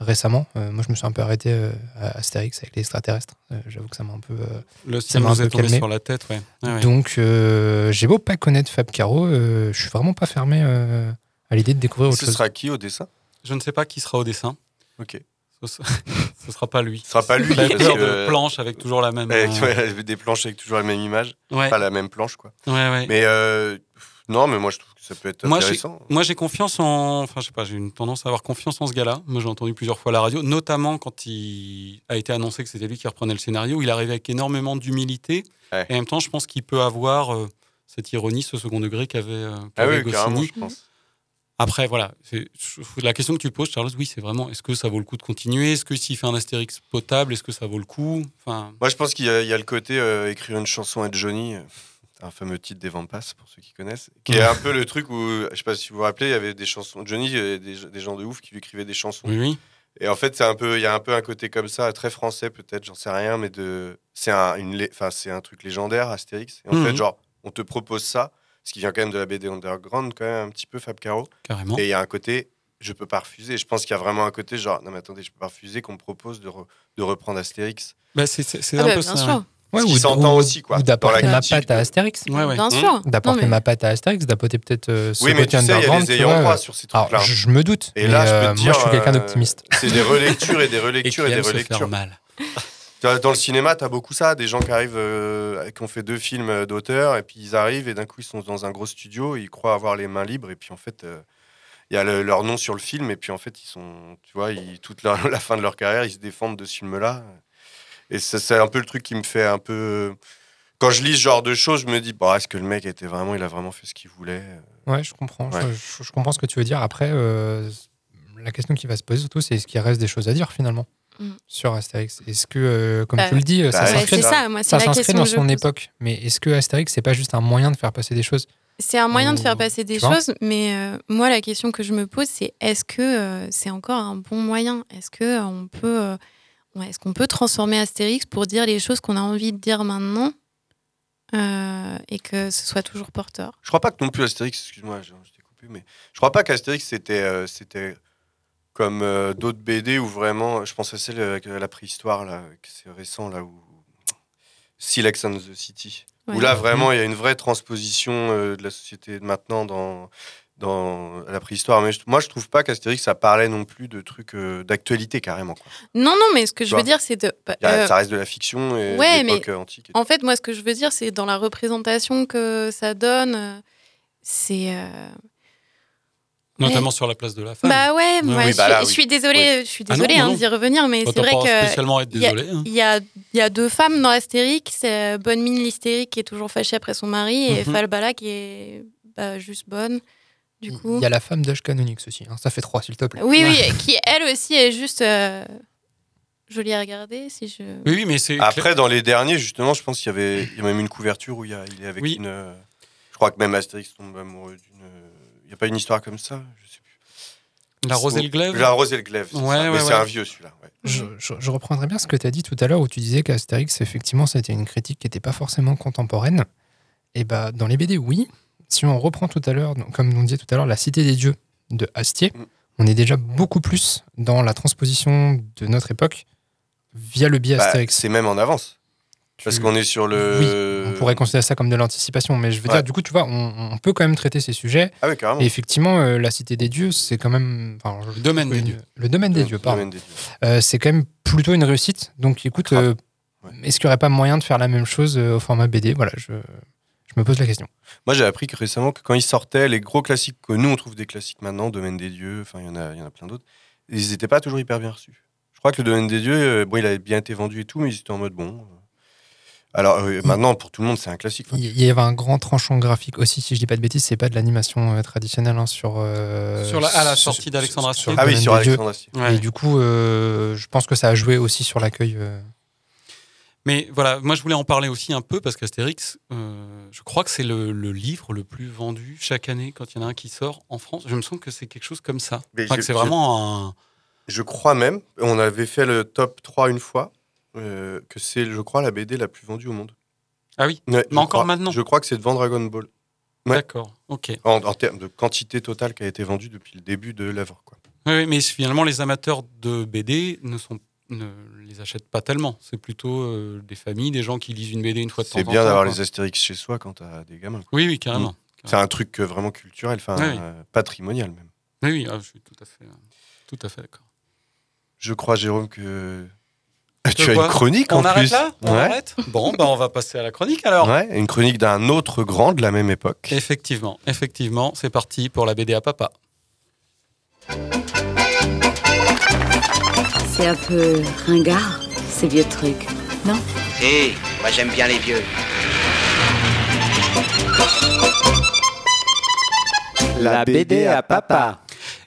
Speaker 5: récemment. Euh, moi, je me suis un peu arrêté euh, à Astérix avec les extraterrestres. Euh, J'avoue que ça m'a un peu... euh,
Speaker 4: Le
Speaker 5: Ça m'a un peu
Speaker 4: tombé
Speaker 5: calmé.
Speaker 4: sur la tête, ouais. Ouais.
Speaker 5: Donc, euh, j'ai beau pas connaître Fab Caro, euh, je suis vraiment pas fermé euh, à l'idée de découvrir autre
Speaker 3: Ce
Speaker 5: chose.
Speaker 3: sera qui au dessin?
Speaker 4: Je ne sais pas qui sera au dessin.
Speaker 3: Ok.
Speaker 4: Ce, sera- [laughs] ce sera pas lui.
Speaker 3: Ce sera pas lui. Parce que-
Speaker 4: de planche avec toujours la même.
Speaker 3: avec,
Speaker 4: euh,
Speaker 3: ouais, avec des planches avec toujours la même image,
Speaker 4: ouais,
Speaker 3: pas la même planche, quoi.
Speaker 4: ouais, ouais.
Speaker 3: Mais euh, non, mais moi, je trouve ça peut être
Speaker 4: Moi, j'ai-
Speaker 3: intéressant.
Speaker 4: Moi, j'ai confiance en. Enfin, je sais pas, j'ai une tendance à avoir confiance en ce gars-là. Moi, j'ai entendu plusieurs fois à la radio, notamment quand il a été annoncé que c'était lui qui reprenait le scénario. Il arrivait avec énormément d'humilité.
Speaker 3: Ouais.
Speaker 4: Et en même temps, je pense qu'il peut avoir euh, cette ironie, ce second degré qu'avait euh,
Speaker 3: Ah oui, carrément,
Speaker 4: Goscinny.
Speaker 3: je pense.
Speaker 4: Après, voilà, la question que tu poses, Charles, oui, c'est vraiment est-ce que ça vaut le coup de continuer? Est-ce que s'il fait un Astérix potable, est-ce que ça vaut le coup? Enfin,
Speaker 3: Moi, je pense qu'il y, a- il y a le côté euh, écrire une chanson à Johnny, euh, un fameux titre des Vampas, pour ceux qui connaissent, qui est un peu le truc où, je sais pas si vous vous rappelez, il y avait des chansons. Johnny, des, des gens de ouf qui lui écrivaient des chansons.
Speaker 4: oui, oui.
Speaker 3: Et en fait, c'est un peu, il y a un peu un côté comme ça, très français peut-être, j'en sais rien, mais de, c'est un, une, lé- enfin, c'est un truc légendaire, Astérix. Et en
Speaker 4: Mhm.
Speaker 3: fait, genre, on te propose ça, ce qui vient quand même de la BD underground, quand même un petit peu Fab Caro.
Speaker 4: carrément.
Speaker 3: Et il y a un côté, je peux pas refuser. Je pense qu'il y a vraiment un côté genre, non mais attendez, je peux pas refuser qu'on me propose de, re- de reprendre Astérix.
Speaker 4: Bah, c'est c'est- c'est
Speaker 6: Ah
Speaker 4: un
Speaker 6: bah,
Speaker 4: peu
Speaker 6: bien
Speaker 4: ça.
Speaker 6: sûr.
Speaker 5: Ouais,
Speaker 3: qui
Speaker 5: ou-
Speaker 3: s'entend aussi, quoi,
Speaker 5: Ou d'apporter
Speaker 3: la
Speaker 5: ma patte à Astérix.
Speaker 4: Ouais, ouais.
Speaker 6: Bien
Speaker 3: Mmh.
Speaker 6: sûr.
Speaker 5: D'apporter
Speaker 6: mais-
Speaker 5: ma patte à Astérix, d'apporter peut-être euh, ce
Speaker 3: Oui, mais tu sais, il y a des ayants droit sur ces
Speaker 5: Alors,
Speaker 3: trucs-là.
Speaker 5: je, je me doute.
Speaker 3: Et là, je
Speaker 5: euh,
Speaker 3: peux te
Speaker 5: moi,
Speaker 3: dire,
Speaker 5: je suis quelqu'un
Speaker 3: euh,
Speaker 5: d'optimiste.
Speaker 3: C'est des relectures et des [laughs] relectures et, des relectures.
Speaker 4: faire mal.
Speaker 3: Dans le cinéma, tu as beaucoup ça, des gens qui arrivent, euh, qui ont fait deux films euh, d'auteur, et puis ils arrivent, et d'un coup, ils sont dans un gros studio, ils croient avoir les mains libres, et puis en fait, euh, il y a le- leur nom sur le film, et puis en fait, ils sont, tu vois, ils, toute leur- [laughs] la fin de leur carrière, ils se défendent de ce film-là. Et ça, c'est un peu le truc qui me fait un peu. Quand je lis ce genre de choses, je me dis, bah, est-ce que le mec était vraiment, il a vraiment fait ce qu'il voulait
Speaker 5: Ouais, je comprends.
Speaker 3: Ouais.
Speaker 5: Je, comprends ce que tu veux dire. Après, euh, la question qui va se poser surtout, c'est est-ce qu'il reste des choses à dire finalement
Speaker 6: Mm.
Speaker 5: sur Astérix? Est-ce que, euh, comme
Speaker 6: Bah,
Speaker 5: tu le dis, ça
Speaker 3: bah, ça.
Speaker 5: s'inscrit dans
Speaker 6: que je
Speaker 5: son époque. Mais est-ce que Astérix, c'est pas juste un moyen de faire passer des choses?
Speaker 6: C'est un moyen de faire passer des choses, mais euh, moi, la question que je me pose, c'est est-ce que euh, c'est encore un bon moyen? Est-ce que euh, on peut, euh, ouais, est-ce qu'on peut transformer Astérix pour dire les choses qu'on a envie de dire maintenant euh, et que ce soit toujours porteur?
Speaker 3: Je crois pas que non plus Astérix, excuse-moi, je, t'ai coupé, mais je crois pas qu'Astérix c'était euh, c'était comme euh, d'autres BD où vraiment, je pense à celle avec la préhistoire là, c'est récent là où Silex and the City, où là vraiment il y a une vraie transposition euh, de la société de maintenant dans dans la préhistoire. Mais je- moi je trouve pas qu'Astérix ça parlait non plus de trucs euh, d'actualité carrément. Quoi.
Speaker 6: Non, non, mais ce que je veux dire, c'est de. bah, euh,
Speaker 3: ça reste de la fiction et
Speaker 6: ouais,
Speaker 3: de
Speaker 6: mais
Speaker 3: l'époque euh, antique. et.
Speaker 6: En fait, moi, ce que je veux dire, c'est dans la représentation que ça donne, c'est. euh,
Speaker 4: Notamment sur la place de la femme.
Speaker 6: Bah ouais, moi,
Speaker 3: oui,
Speaker 6: je,
Speaker 3: bah
Speaker 6: suis-
Speaker 3: là,
Speaker 6: je
Speaker 3: oui.
Speaker 6: suis désolée, je suis
Speaker 4: Ah
Speaker 6: désolée
Speaker 4: non,
Speaker 6: hein, d'y revenir, mais c'est vrai que
Speaker 4: spécialement être
Speaker 6: il y a-
Speaker 4: hein.
Speaker 6: il y a, il y a deux femmes dans Astérix, c'est Bonne Mine l'hystérique qui est toujours fâchée après son mari et
Speaker 4: Mhm.
Speaker 6: Falbala qui est bah, juste bonne. Du coup,
Speaker 5: Il y a la femme d'âge canonique aussi. hein. Ça fait trois, s'il te plaît.
Speaker 6: oui, oui, qui elle aussi est juste euh, jolie à regarder. Si je...
Speaker 4: Oui, oui, mais c'est.
Speaker 3: Après, dans les derniers, justement, je pense qu'il y avait il y a même une couverture où il, y a, il est avec
Speaker 4: Oui.
Speaker 3: une. euh, Je crois que même Astérix tombe amoureux d'une. euh, Il n'y a pas une histoire comme ça Je sais plus.
Speaker 4: La rose et le glaive?
Speaker 3: La Rose et le glaive.
Speaker 4: Ouais, ouais,
Speaker 3: Mais c'est un vieux celui-là. ouais.
Speaker 5: Je, je- je reprendrai bien ce que tu as dit tout à l'heure où tu disais qu'Astérix, effectivement, c'était une critique qui n'était pas forcément contemporaine. Et bah, dans les BD, oui. Si on reprend tout à l'heure, comme on disait tout à l'heure, La Cité des Dieux de Astier,
Speaker 3: Mm.
Speaker 5: on est déjà beaucoup plus dans la transposition de notre époque via le biais
Speaker 3: Bah,
Speaker 5: Astérix.
Speaker 3: c'est même en avance. Parce
Speaker 5: Tu-
Speaker 3: qu'on est sur le.
Speaker 5: Oui, on pourrait considérer ça comme de l'anticipation, mais je veux
Speaker 3: Ouais.
Speaker 5: dire, du coup, tu vois, on, on peut quand même traiter ces sujets.
Speaker 3: Ah oui, carrément.
Speaker 5: Et effectivement, euh, la Cité des Dieux, c'est quand même. enfin, je-
Speaker 4: Le domaine des
Speaker 5: une-
Speaker 4: dieux.
Speaker 5: Le domaine des
Speaker 3: Le
Speaker 5: dieux, pardon. Euh, c'est quand même plutôt une réussite. Donc, écoute,
Speaker 3: Grave.
Speaker 5: euh,
Speaker 3: Ouais.
Speaker 5: est-ce qu'il n'y aurait pas moyen de faire la même chose euh, au format BD Voilà, je, Je me pose la question.
Speaker 3: Moi, j'ai appris que récemment que quand ils sortaient, les gros classiques que nous, on trouve des classiques maintenant, Domaine des Dieux, enfin, il y, en a- il y en a plein d'autres, ils n'étaient pas toujours hyper bien reçus. Je crois que le Domaine des Dieux, euh, bon, il avait bien été vendu et tout, mais ils étaient en mode bon. euh. Alors, euh, maintenant, pour tout le monde, c'est un classique. Enfin,
Speaker 5: Il y avait un grand tranchant graphique aussi, si je dis pas de bêtises, c'est pas de l'animation euh, traditionnelle hein, sur. euh,
Speaker 4: Sur la- à la
Speaker 5: sur-
Speaker 4: sortie d'Alexandre
Speaker 5: sur-
Speaker 4: Astier.
Speaker 3: Ah oui,
Speaker 5: Domaine
Speaker 3: sur
Speaker 5: des Dieux.
Speaker 3: Alexandre Astier.
Speaker 4: Ouais.
Speaker 5: Et du coup, euh, je pense que ça a joué aussi sur l'accueil.
Speaker 4: Mais voilà, moi je voulais en parler aussi un peu parce qu'Astérix, euh, je crois que c'est le, le livre le plus vendu chaque année quand il y en a un qui sort en France. Je me semble que c'est quelque chose comme ça. Enfin, c'est vraiment un.
Speaker 3: Je crois même, on avait fait le top 3 une fois, euh, que c'est, je crois, la BD la plus vendue au monde.
Speaker 4: Ah oui,
Speaker 3: Ouais,
Speaker 4: mais encore
Speaker 3: crois.
Speaker 4: maintenant.
Speaker 3: Je crois que c'est devant Dragon Ball. Ouais.
Speaker 4: D'accord, ok.
Speaker 3: En, en termes de quantité totale qui a été vendue depuis le début de l'œuvre.
Speaker 4: Oui, oui, mais finalement, les amateurs de BD ne, sont, ne les achètent pas tellement. C'est plutôt euh, des familles, des gens qui lisent une BD une fois de temps en
Speaker 3: C'est bien d'avoir les Astérix chez soi quand t'as des gamins.
Speaker 4: Oui, oui, carrément.
Speaker 3: C'est un truc euh, vraiment culturel, enfin
Speaker 4: Oui, oui.
Speaker 3: euh, patrimonial même.
Speaker 4: Oui, oui, ah, je suis tout à fait, tout à fait d'accord.
Speaker 3: Je crois, Jérôme, que [laughs] tu as une chronique
Speaker 4: On
Speaker 3: en
Speaker 4: arrête
Speaker 3: plus.
Speaker 4: là? On
Speaker 3: ouais.
Speaker 4: arrête? Bon, bah, on va passer à la chronique alors.
Speaker 3: Ouais, une chronique d'un autre grand de la même époque.
Speaker 4: Effectivement, effectivement, c'est parti pour la BD à papa.
Speaker 7: C'est un peu ringard, ces vieux trucs, non?
Speaker 8: Hé, moi j'aime bien les vieux.
Speaker 9: La BD à papa.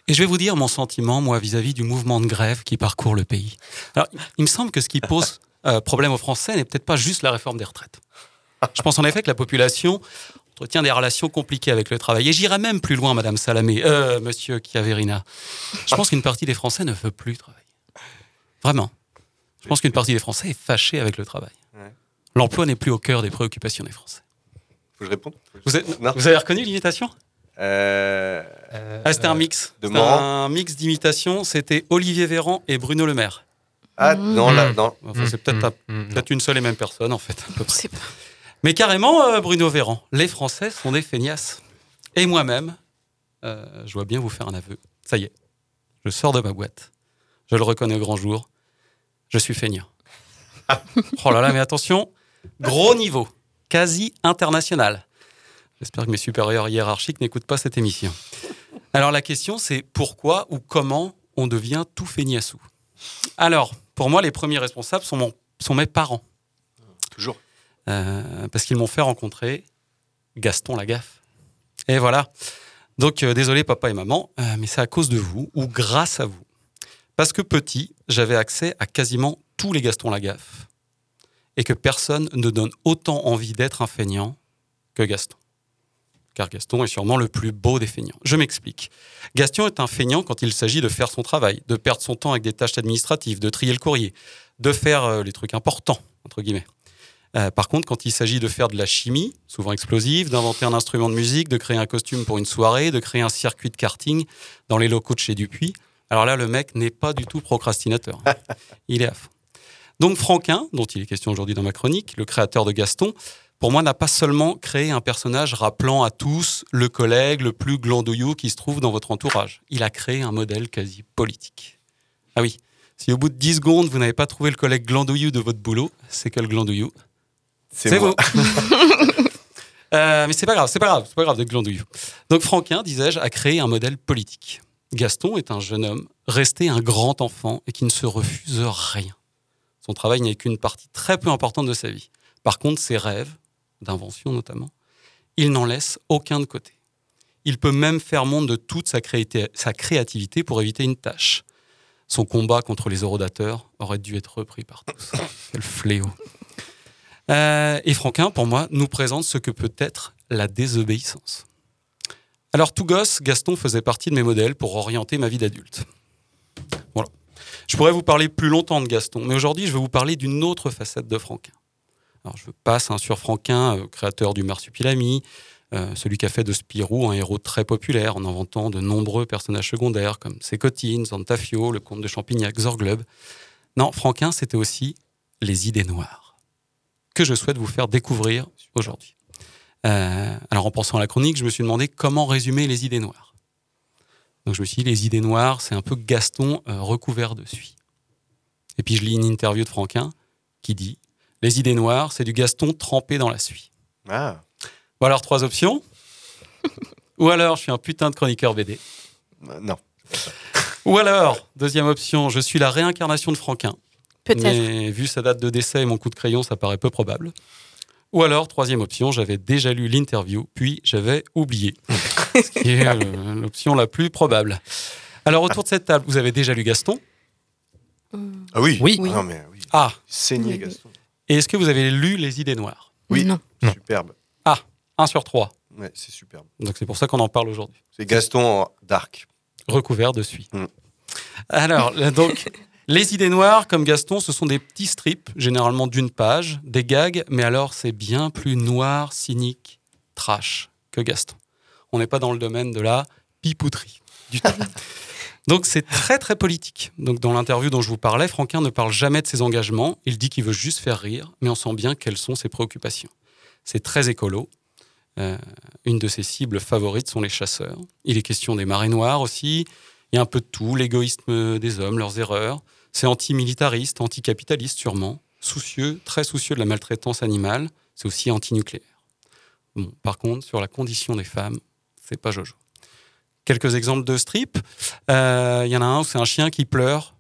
Speaker 4: Et je vais vous dire mon sentiment, moi, vis-à-vis du mouvement de grève qui parcourt le pays. Alors, il me semble que ce qui pose euh, problème aux Français n'est peut-être pas juste la réforme des retraites. Je pense en effet que la population entretient des relations compliquées avec le travail. Et j'irai même plus loin, Madame Salamé, euh, Monsieur Chiaverina. Je pense qu'une partie des Français ne veut plus travailler. Vraiment. Je pense qu'une partie des Français est fâchée avec le travail.
Speaker 3: Ouais.
Speaker 4: L'emploi n'est plus au cœur des préoccupations des Français.
Speaker 3: Faut que je réponde
Speaker 4: Vous, avez-
Speaker 3: Non.
Speaker 4: vous avez reconnu l'imitation?
Speaker 3: Euh,
Speaker 4: Ah, c'était un mix.
Speaker 3: de
Speaker 4: un mix d'imitations. C'était Olivier Véran et Bruno Le Maire.
Speaker 3: Ah, non, là,
Speaker 5: Mm.
Speaker 3: non.
Speaker 4: Enfin, c'est peut-être
Speaker 5: Mm, mm,
Speaker 4: peut-être une seule et même personne, en fait. à peu près.
Speaker 6: C'est pas-
Speaker 4: Mais carrément, euh, Bruno Véran, les Français sont des feignasses. Et moi-même, euh, je dois bien vous faire un aveu. Ça y est, je sors de ma boîte. Je le reconnais au grand jour. Je suis feignant. oh là là, mais attention, gros niveau, quasi international. J'espère que mes supérieurs hiérarchiques n'écoutent pas cette émission. Alors la question, c'est pourquoi ou comment on devient tout feignassou? Alors, pour moi, les premiers responsables sont, mon- sont mes parents.
Speaker 3: Toujours.
Speaker 4: Euh, parce qu'ils m'ont fait rencontrer Gaston Lagaffe. Et voilà. Donc, euh, désolé papa et maman, euh, mais c'est à cause de vous ou grâce à vous. Parce que petit, j'avais accès à quasiment tous les Gaston Lagaffe. Et que personne ne donne autant envie d'être un feignant que Gaston. Car Gaston est sûrement le plus beau des feignants. Je m'explique. Gaston est un feignant quand il s'agit de faire son travail, de perdre son temps avec des tâches administratives, de trier le courrier, de faire euh, les trucs importants, entre guillemets. Euh, par contre, quand il s'agit de faire de la chimie, souvent explosive, d'inventer un instrument de musique, de créer un costume pour une soirée, de créer un circuit de karting dans les locaux de chez Dupuis, alors là, le mec n'est pas du tout procrastinateur. Il est à fond. Donc Franquin, dont il est question aujourd'hui dans ma chronique, le créateur de Gaston, pour moi, n'a pas seulement créé un personnage rappelant à tous le collègue le plus glandouillou qui se trouve dans votre entourage. Il a créé un modèle quasi politique. Ah oui, si au bout de 10 secondes, vous n'avez pas trouvé le collègue glandouillou de votre boulot, c'est que le glandouillou,
Speaker 3: C'est
Speaker 4: vous. [laughs] Euh, mais c'est pas grave, c'est pas grave, c'est pas grave d'être glandouillou. Donc Franquin, disais-je, a créé un modèle politique. Gaston est un jeune homme, resté un grand enfant et qui ne se refuse rien. Son travail n'est qu'une partie très peu importante de sa vie. Par contre, ses rêves, d'invention notamment, il n'en laisse aucun de côté. Il peut même faire montre de toute sa, créati- sa créativité pour éviter une tâche. Son combat contre les horodateurs aurait dû être repris par tous. [laughs] Quel fléau. Euh, et Franquin, pour moi, nous présente ce que peut être la désobéissance. Alors, tout gosse, Gaston faisait partie de mes modèles pour orienter ma vie d'adulte. Voilà. Je pourrais vous parler plus longtemps de Gaston, mais aujourd'hui, je vais vous parler d'une autre facette de Franquin. Alors, je passe sur Franquin, euh, créateur du Marsupilami, euh, celui qui a fait de Spirou un héros très populaire en inventant de nombreux personnages secondaires comme Sécotine, Zantafio, le comte de Champignac, Zorglub. Non, Franquin, c'était aussi les idées noires, que je souhaite vous faire découvrir aujourd'hui. Euh, alors, en pensant à la chronique, je me suis demandé comment résumer les idées noires. Donc, je me suis dit, les idées noires, c'est un peu Gaston euh, recouvert de suie. Et puis, je lis une interview de Franquin qui dit Les idées noires, c'est du Gaston trempé dans la suie.
Speaker 3: Ah,
Speaker 4: Ou alors trois options. Ou alors je suis un putain de chroniqueur BD.
Speaker 3: Euh, Non.
Speaker 4: Ou alors, deuxième option, je suis la réincarnation de Franquin.
Speaker 6: Peut-être.
Speaker 4: Mais vu sa date de décès et mon coup de crayon, ça paraît peu probable. Ou alors, troisième option, j'avais déjà lu l'interview, puis j'avais oublié. [laughs] Ce qui est euh, l'option la plus probable. Alors, autour de cette table, vous avez déjà lu Gaston?
Speaker 3: Ah oui
Speaker 5: Oui.
Speaker 3: Ah Non, mais oui.
Speaker 4: Ah
Speaker 3: Saigné, Gaston.
Speaker 4: Et est-ce que vous avez lu Les Idées Noires?
Speaker 3: Oui.
Speaker 6: Non.
Speaker 3: Superbe.
Speaker 4: Ah, 1 sur 3.
Speaker 3: Ouais, c'est superbe.
Speaker 4: Donc c'est pour ça qu'on en parle aujourd'hui.
Speaker 3: C'est Gaston en dark.
Speaker 4: Recouvert de suie.
Speaker 3: Mm.
Speaker 4: Alors, donc, [laughs] les idées noires, comme Gaston, ce sont des petits strips, généralement d'une page, des gags, mais alors c'est bien plus noir, cynique, trash que Gaston. On n'est pas dans le domaine de la pipouterie du tout. [laughs] Donc c'est très très politique. Donc dans l'interview dont je vous parlais, Franquin ne parle jamais de ses engagements. Il dit qu'il veut juste faire rire, mais on sent bien quelles sont ses préoccupations. C'est très écolo. Euh, une de ses cibles favorites sont les chasseurs. Il est question des marées noires aussi. Il y a un peu de tout, l'égoïsme des hommes, leurs erreurs. C'est antimilitariste, anticapitaliste sûrement, soucieux, très soucieux de la maltraitance animale. C'est aussi antinucléaire. Bon, par contre, sur la condition des femmes, c'est pas Jojo. Quelques exemples de strips. Euh, Il y en a un où c'est un chien qui pleure.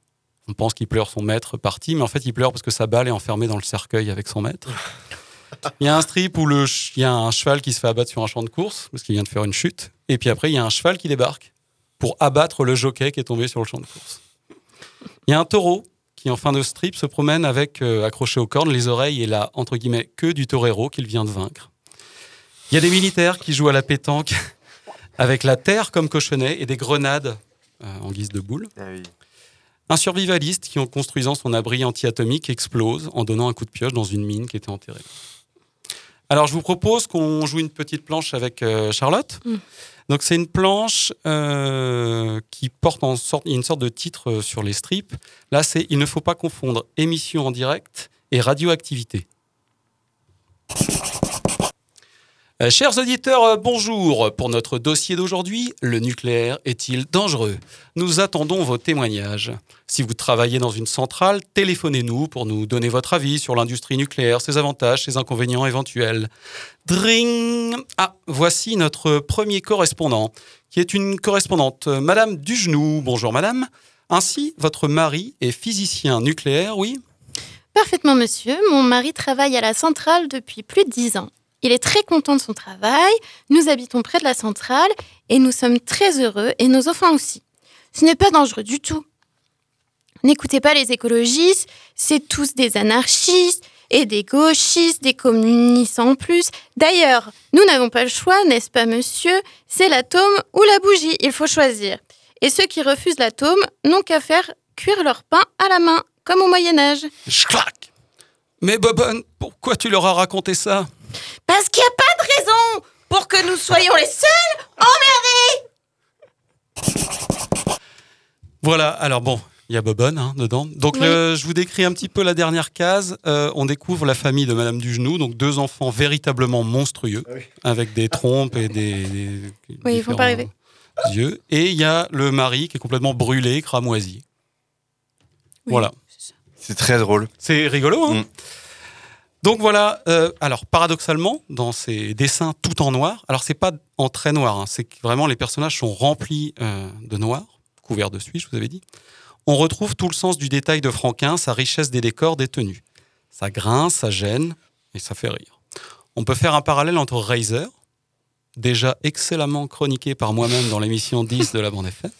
Speaker 4: On pense qu'il pleure son maître parti, mais en fait, il pleure parce que sa balle est enfermée dans le cercueil avec son maître. [laughs] Il y a un strip où il y a un cheval qui se fait abattre sur un champ de course parce qu'il vient de faire une chute. Et puis après, il y a un cheval qui débarque pour abattre le jockey qui est tombé sur le champ de course. Il y a un taureau qui, en fin de strip, se promène avec, euh, accroché aux cornes, les oreilles et la, entre guillemets, queue du torero qu'il vient de vaincre. Il y a des militaires qui jouent à la pétanque [laughs] avec la terre comme cochonnet et des grenades euh, en guise de boule.
Speaker 3: Ah oui.
Speaker 4: Un survivaliste qui, en construisant son abri anti-atomique, explose en donnant un coup de pioche dans une mine qui était enterrée. Alors, je vous propose qu'on joue une petite planche avec euh, Charlotte.
Speaker 6: Mm.
Speaker 4: Donc, c'est une planche euh, qui porte en sorte, une sorte de titre euh, sur les strips. Là, c'est Il ne faut pas confondre émission en direct et radioactivité. Euh, chers auditeurs, euh, bonjour. Pour notre dossier d'aujourd'hui, le nucléaire est-il dangereux? Nous attendons vos témoignages. Si vous travaillez dans une centrale, téléphonez-nous pour nous donner votre avis sur l'industrie nucléaire, ses avantages, ses inconvénients éventuels. Dring Ah, voici notre premier correspondant, qui est une correspondante, euh, Madame Dugenou. Bonjour Madame. Ainsi, votre mari est physicien nucléaire, oui?
Speaker 6: Parfaitement, monsieur. Mon mari travaille à la centrale depuis plus de dix ans. Il est très content de son travail. Nous habitons près de la centrale et nous sommes très heureux et nos enfants aussi. Ce n'est pas dangereux du tout. N'écoutez pas les écologistes, c'est tous des anarchistes et des gauchistes, des communistes en plus. D'ailleurs, nous n'avons pas le choix, n'est-ce pas, monsieur? C'est l'atome ou la bougie, il faut choisir. Et ceux qui refusent l'atome n'ont qu'à faire cuire leur pain à la main, comme au Moyen Âge.
Speaker 4: Schlac Mais Bobonne, pourquoi tu leur as raconté ça?
Speaker 2: Parce qu'il n'y a pas de raison pour que nous soyons les seuls emmerdés.
Speaker 4: Voilà, alors bon, il y a Bobonne hein, dedans. Donc
Speaker 6: Oui.
Speaker 4: le- je vous décris un petit peu la dernière case. Euh, on découvre la famille de Madame Dugenou, donc deux enfants véritablement monstrueux, avec des trompes et des, des-
Speaker 6: Oui, ils vont pas
Speaker 4: yeux. Et il y a le mari qui est complètement brûlé, cramoisi. Voilà.
Speaker 3: C'est très drôle.
Speaker 4: C'est rigolo, hein
Speaker 3: Mm.
Speaker 4: Donc voilà, euh, alors paradoxalement, dans ces dessins tout en noir, alors c'est pas en très noir, hein, c'est que vraiment les personnages sont remplis euh, de noir, couverts de suie, je vous avais dit. On retrouve tout le sens du détail de Franquin, sa richesse des décors, des tenues. Ça grince, ça gêne et ça fait rire. On peut faire un parallèle entre Razor, déjà excellemment chroniqué par moi-même dans l'émission 10 de la bande FM.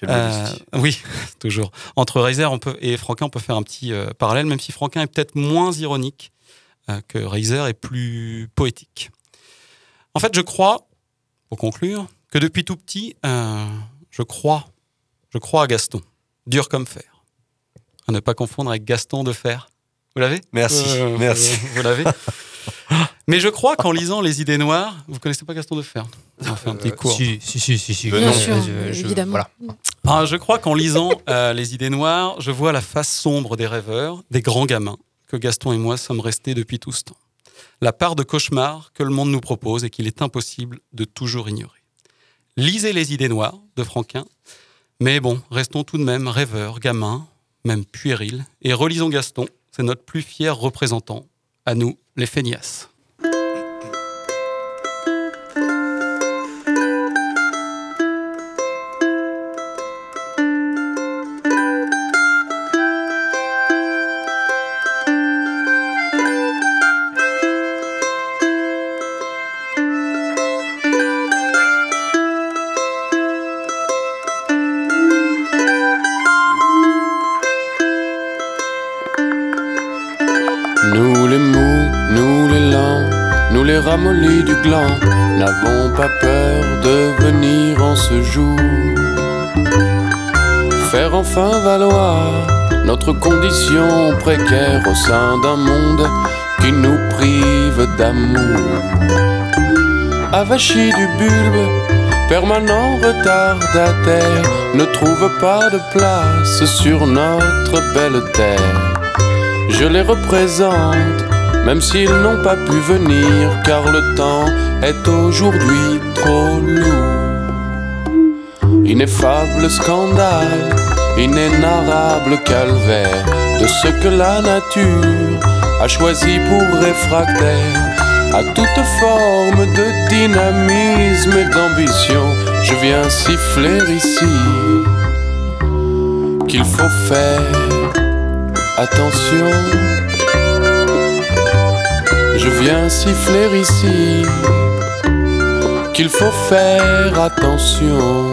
Speaker 3: Quelle
Speaker 4: Euh, [laughs] oui, [laughs] toujours. Entre Razer on peut, et Franquin, on peut faire un petit euh, parallèle, même si Franquin est peut-être moins ironique euh, que Razer est plus poétique. En fait, je crois, pour conclure, que depuis tout petit, euh, je crois, je crois à Gaston, dur comme fer. À ne pas confondre avec Gaston de fer. Vous l'avez?
Speaker 3: Merci,
Speaker 4: Euh, [laughs]
Speaker 3: merci.
Speaker 4: Vous, vous l'avez? Mais je crois qu'en lisant Les Idées Noires, vous connaissez pas Gaston de fer On fait un petit cours.
Speaker 5: Si, si, si, si. si.
Speaker 3: Bien
Speaker 6: sûr,
Speaker 5: je- je-
Speaker 6: évidemment.
Speaker 5: Voilà.
Speaker 4: Ah, je crois qu'en lisant euh, Les idées noires, je vois la face sombre des rêveurs, des grands gamins, que Gaston et moi sommes restés depuis tout ce temps. La part de cauchemar que le monde nous propose et qu'il est impossible de toujours ignorer. Lisez Les idées noires de Franquin, mais bon, restons tout de même rêveurs, gamins, même puérils, et relisons Gaston, c'est notre plus fier représentant, à nous, les feignasses.
Speaker 10: N'avons pas peur de venir en ce jour. Faire enfin valoir notre condition précaire au sein d'un monde qui nous prive d'amour. Avachi du bulbe, permanent retardataire, ne trouve pas de place sur notre belle terre. Je les représente, même s'ils n'ont pas pu venir, car le temps est aujourd'hui trop lourd. Ineffable scandale, inénarrable calvaire de ce que la nature a choisi pour réfractaire à toute forme de dynamisme et d'ambition. Je viens siffler ici qu'il faut faire attention. Je viens siffler ici qu'il faut faire attention.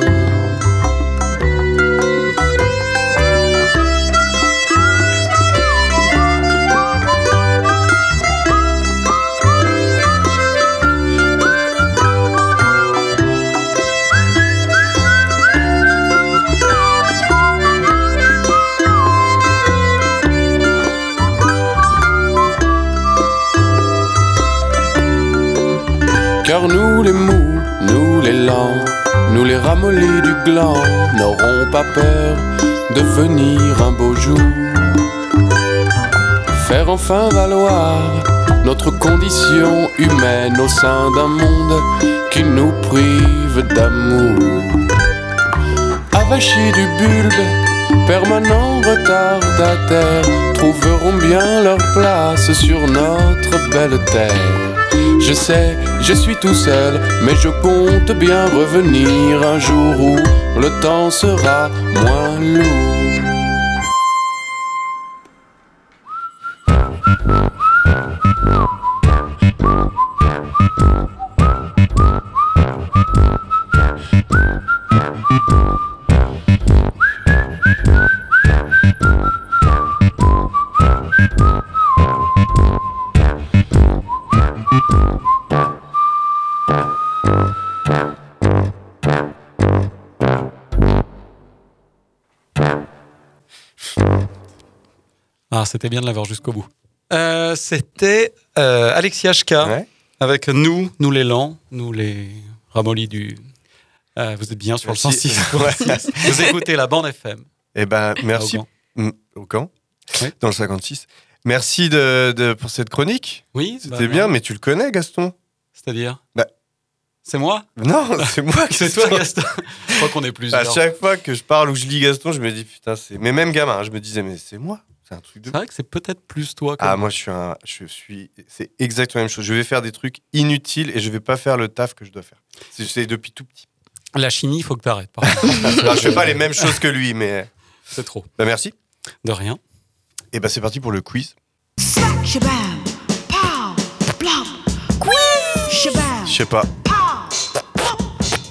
Speaker 10: Les du gland, n'aurons pas peur de venir un beau jour. Faire enfin valoir notre condition humaine au sein d'un monde qui nous prive d'amour. Avachis du bulbe, permanent retardataire, trouveront bien leur place sur notre belle terre. Je sais, je suis tout seul, mais je compte bien revenir un jour où le temps sera moins lourd.
Speaker 4: C'était bien de l'avoir jusqu'au bout. Euh, c'était euh, Alexis HK avec nous, nous les lents, nous les ramollis du. Euh, vous êtes bien sur le
Speaker 3: Merci.
Speaker 4: 106.
Speaker 3: Ouais. [laughs]
Speaker 4: vous écoutez la bande FM.
Speaker 3: Eh ben, merci. Mm, Au camp Dans le 56. Merci de, de- pour cette chronique.
Speaker 4: Oui,
Speaker 3: C'était
Speaker 4: bah,
Speaker 3: bien,
Speaker 4: non.
Speaker 3: mais tu le connais, Gaston
Speaker 4: C'est-à-dire
Speaker 3: Bah.
Speaker 4: C'est moi
Speaker 3: Non, c'est moi. [laughs]
Speaker 4: C'est toi, Gaston. Je crois qu'on est plusieurs.
Speaker 3: À chaque fois que je parle ou je lis Gaston, je me dis putain, c'est. Mais même gamin, hein, je me disais, mais c'est moi. C'est un truc de.
Speaker 4: C'est vrai que c'est peut-être plus toi. que
Speaker 3: Ah, moi, je suis un. Je suis. C'est exactement la même chose. Je vais faire des trucs inutiles et je vais pas faire le taf que je dois faire. C'est- depuis tout petit.
Speaker 4: La chimie, il faut que tu arrêtes. [laughs]
Speaker 3: Je fais pas les mêmes choses que lui, mais.
Speaker 4: C'est trop.
Speaker 3: Bah, merci.
Speaker 4: De rien.
Speaker 3: Et bah, c'est parti pour le quiz. Je sais pas.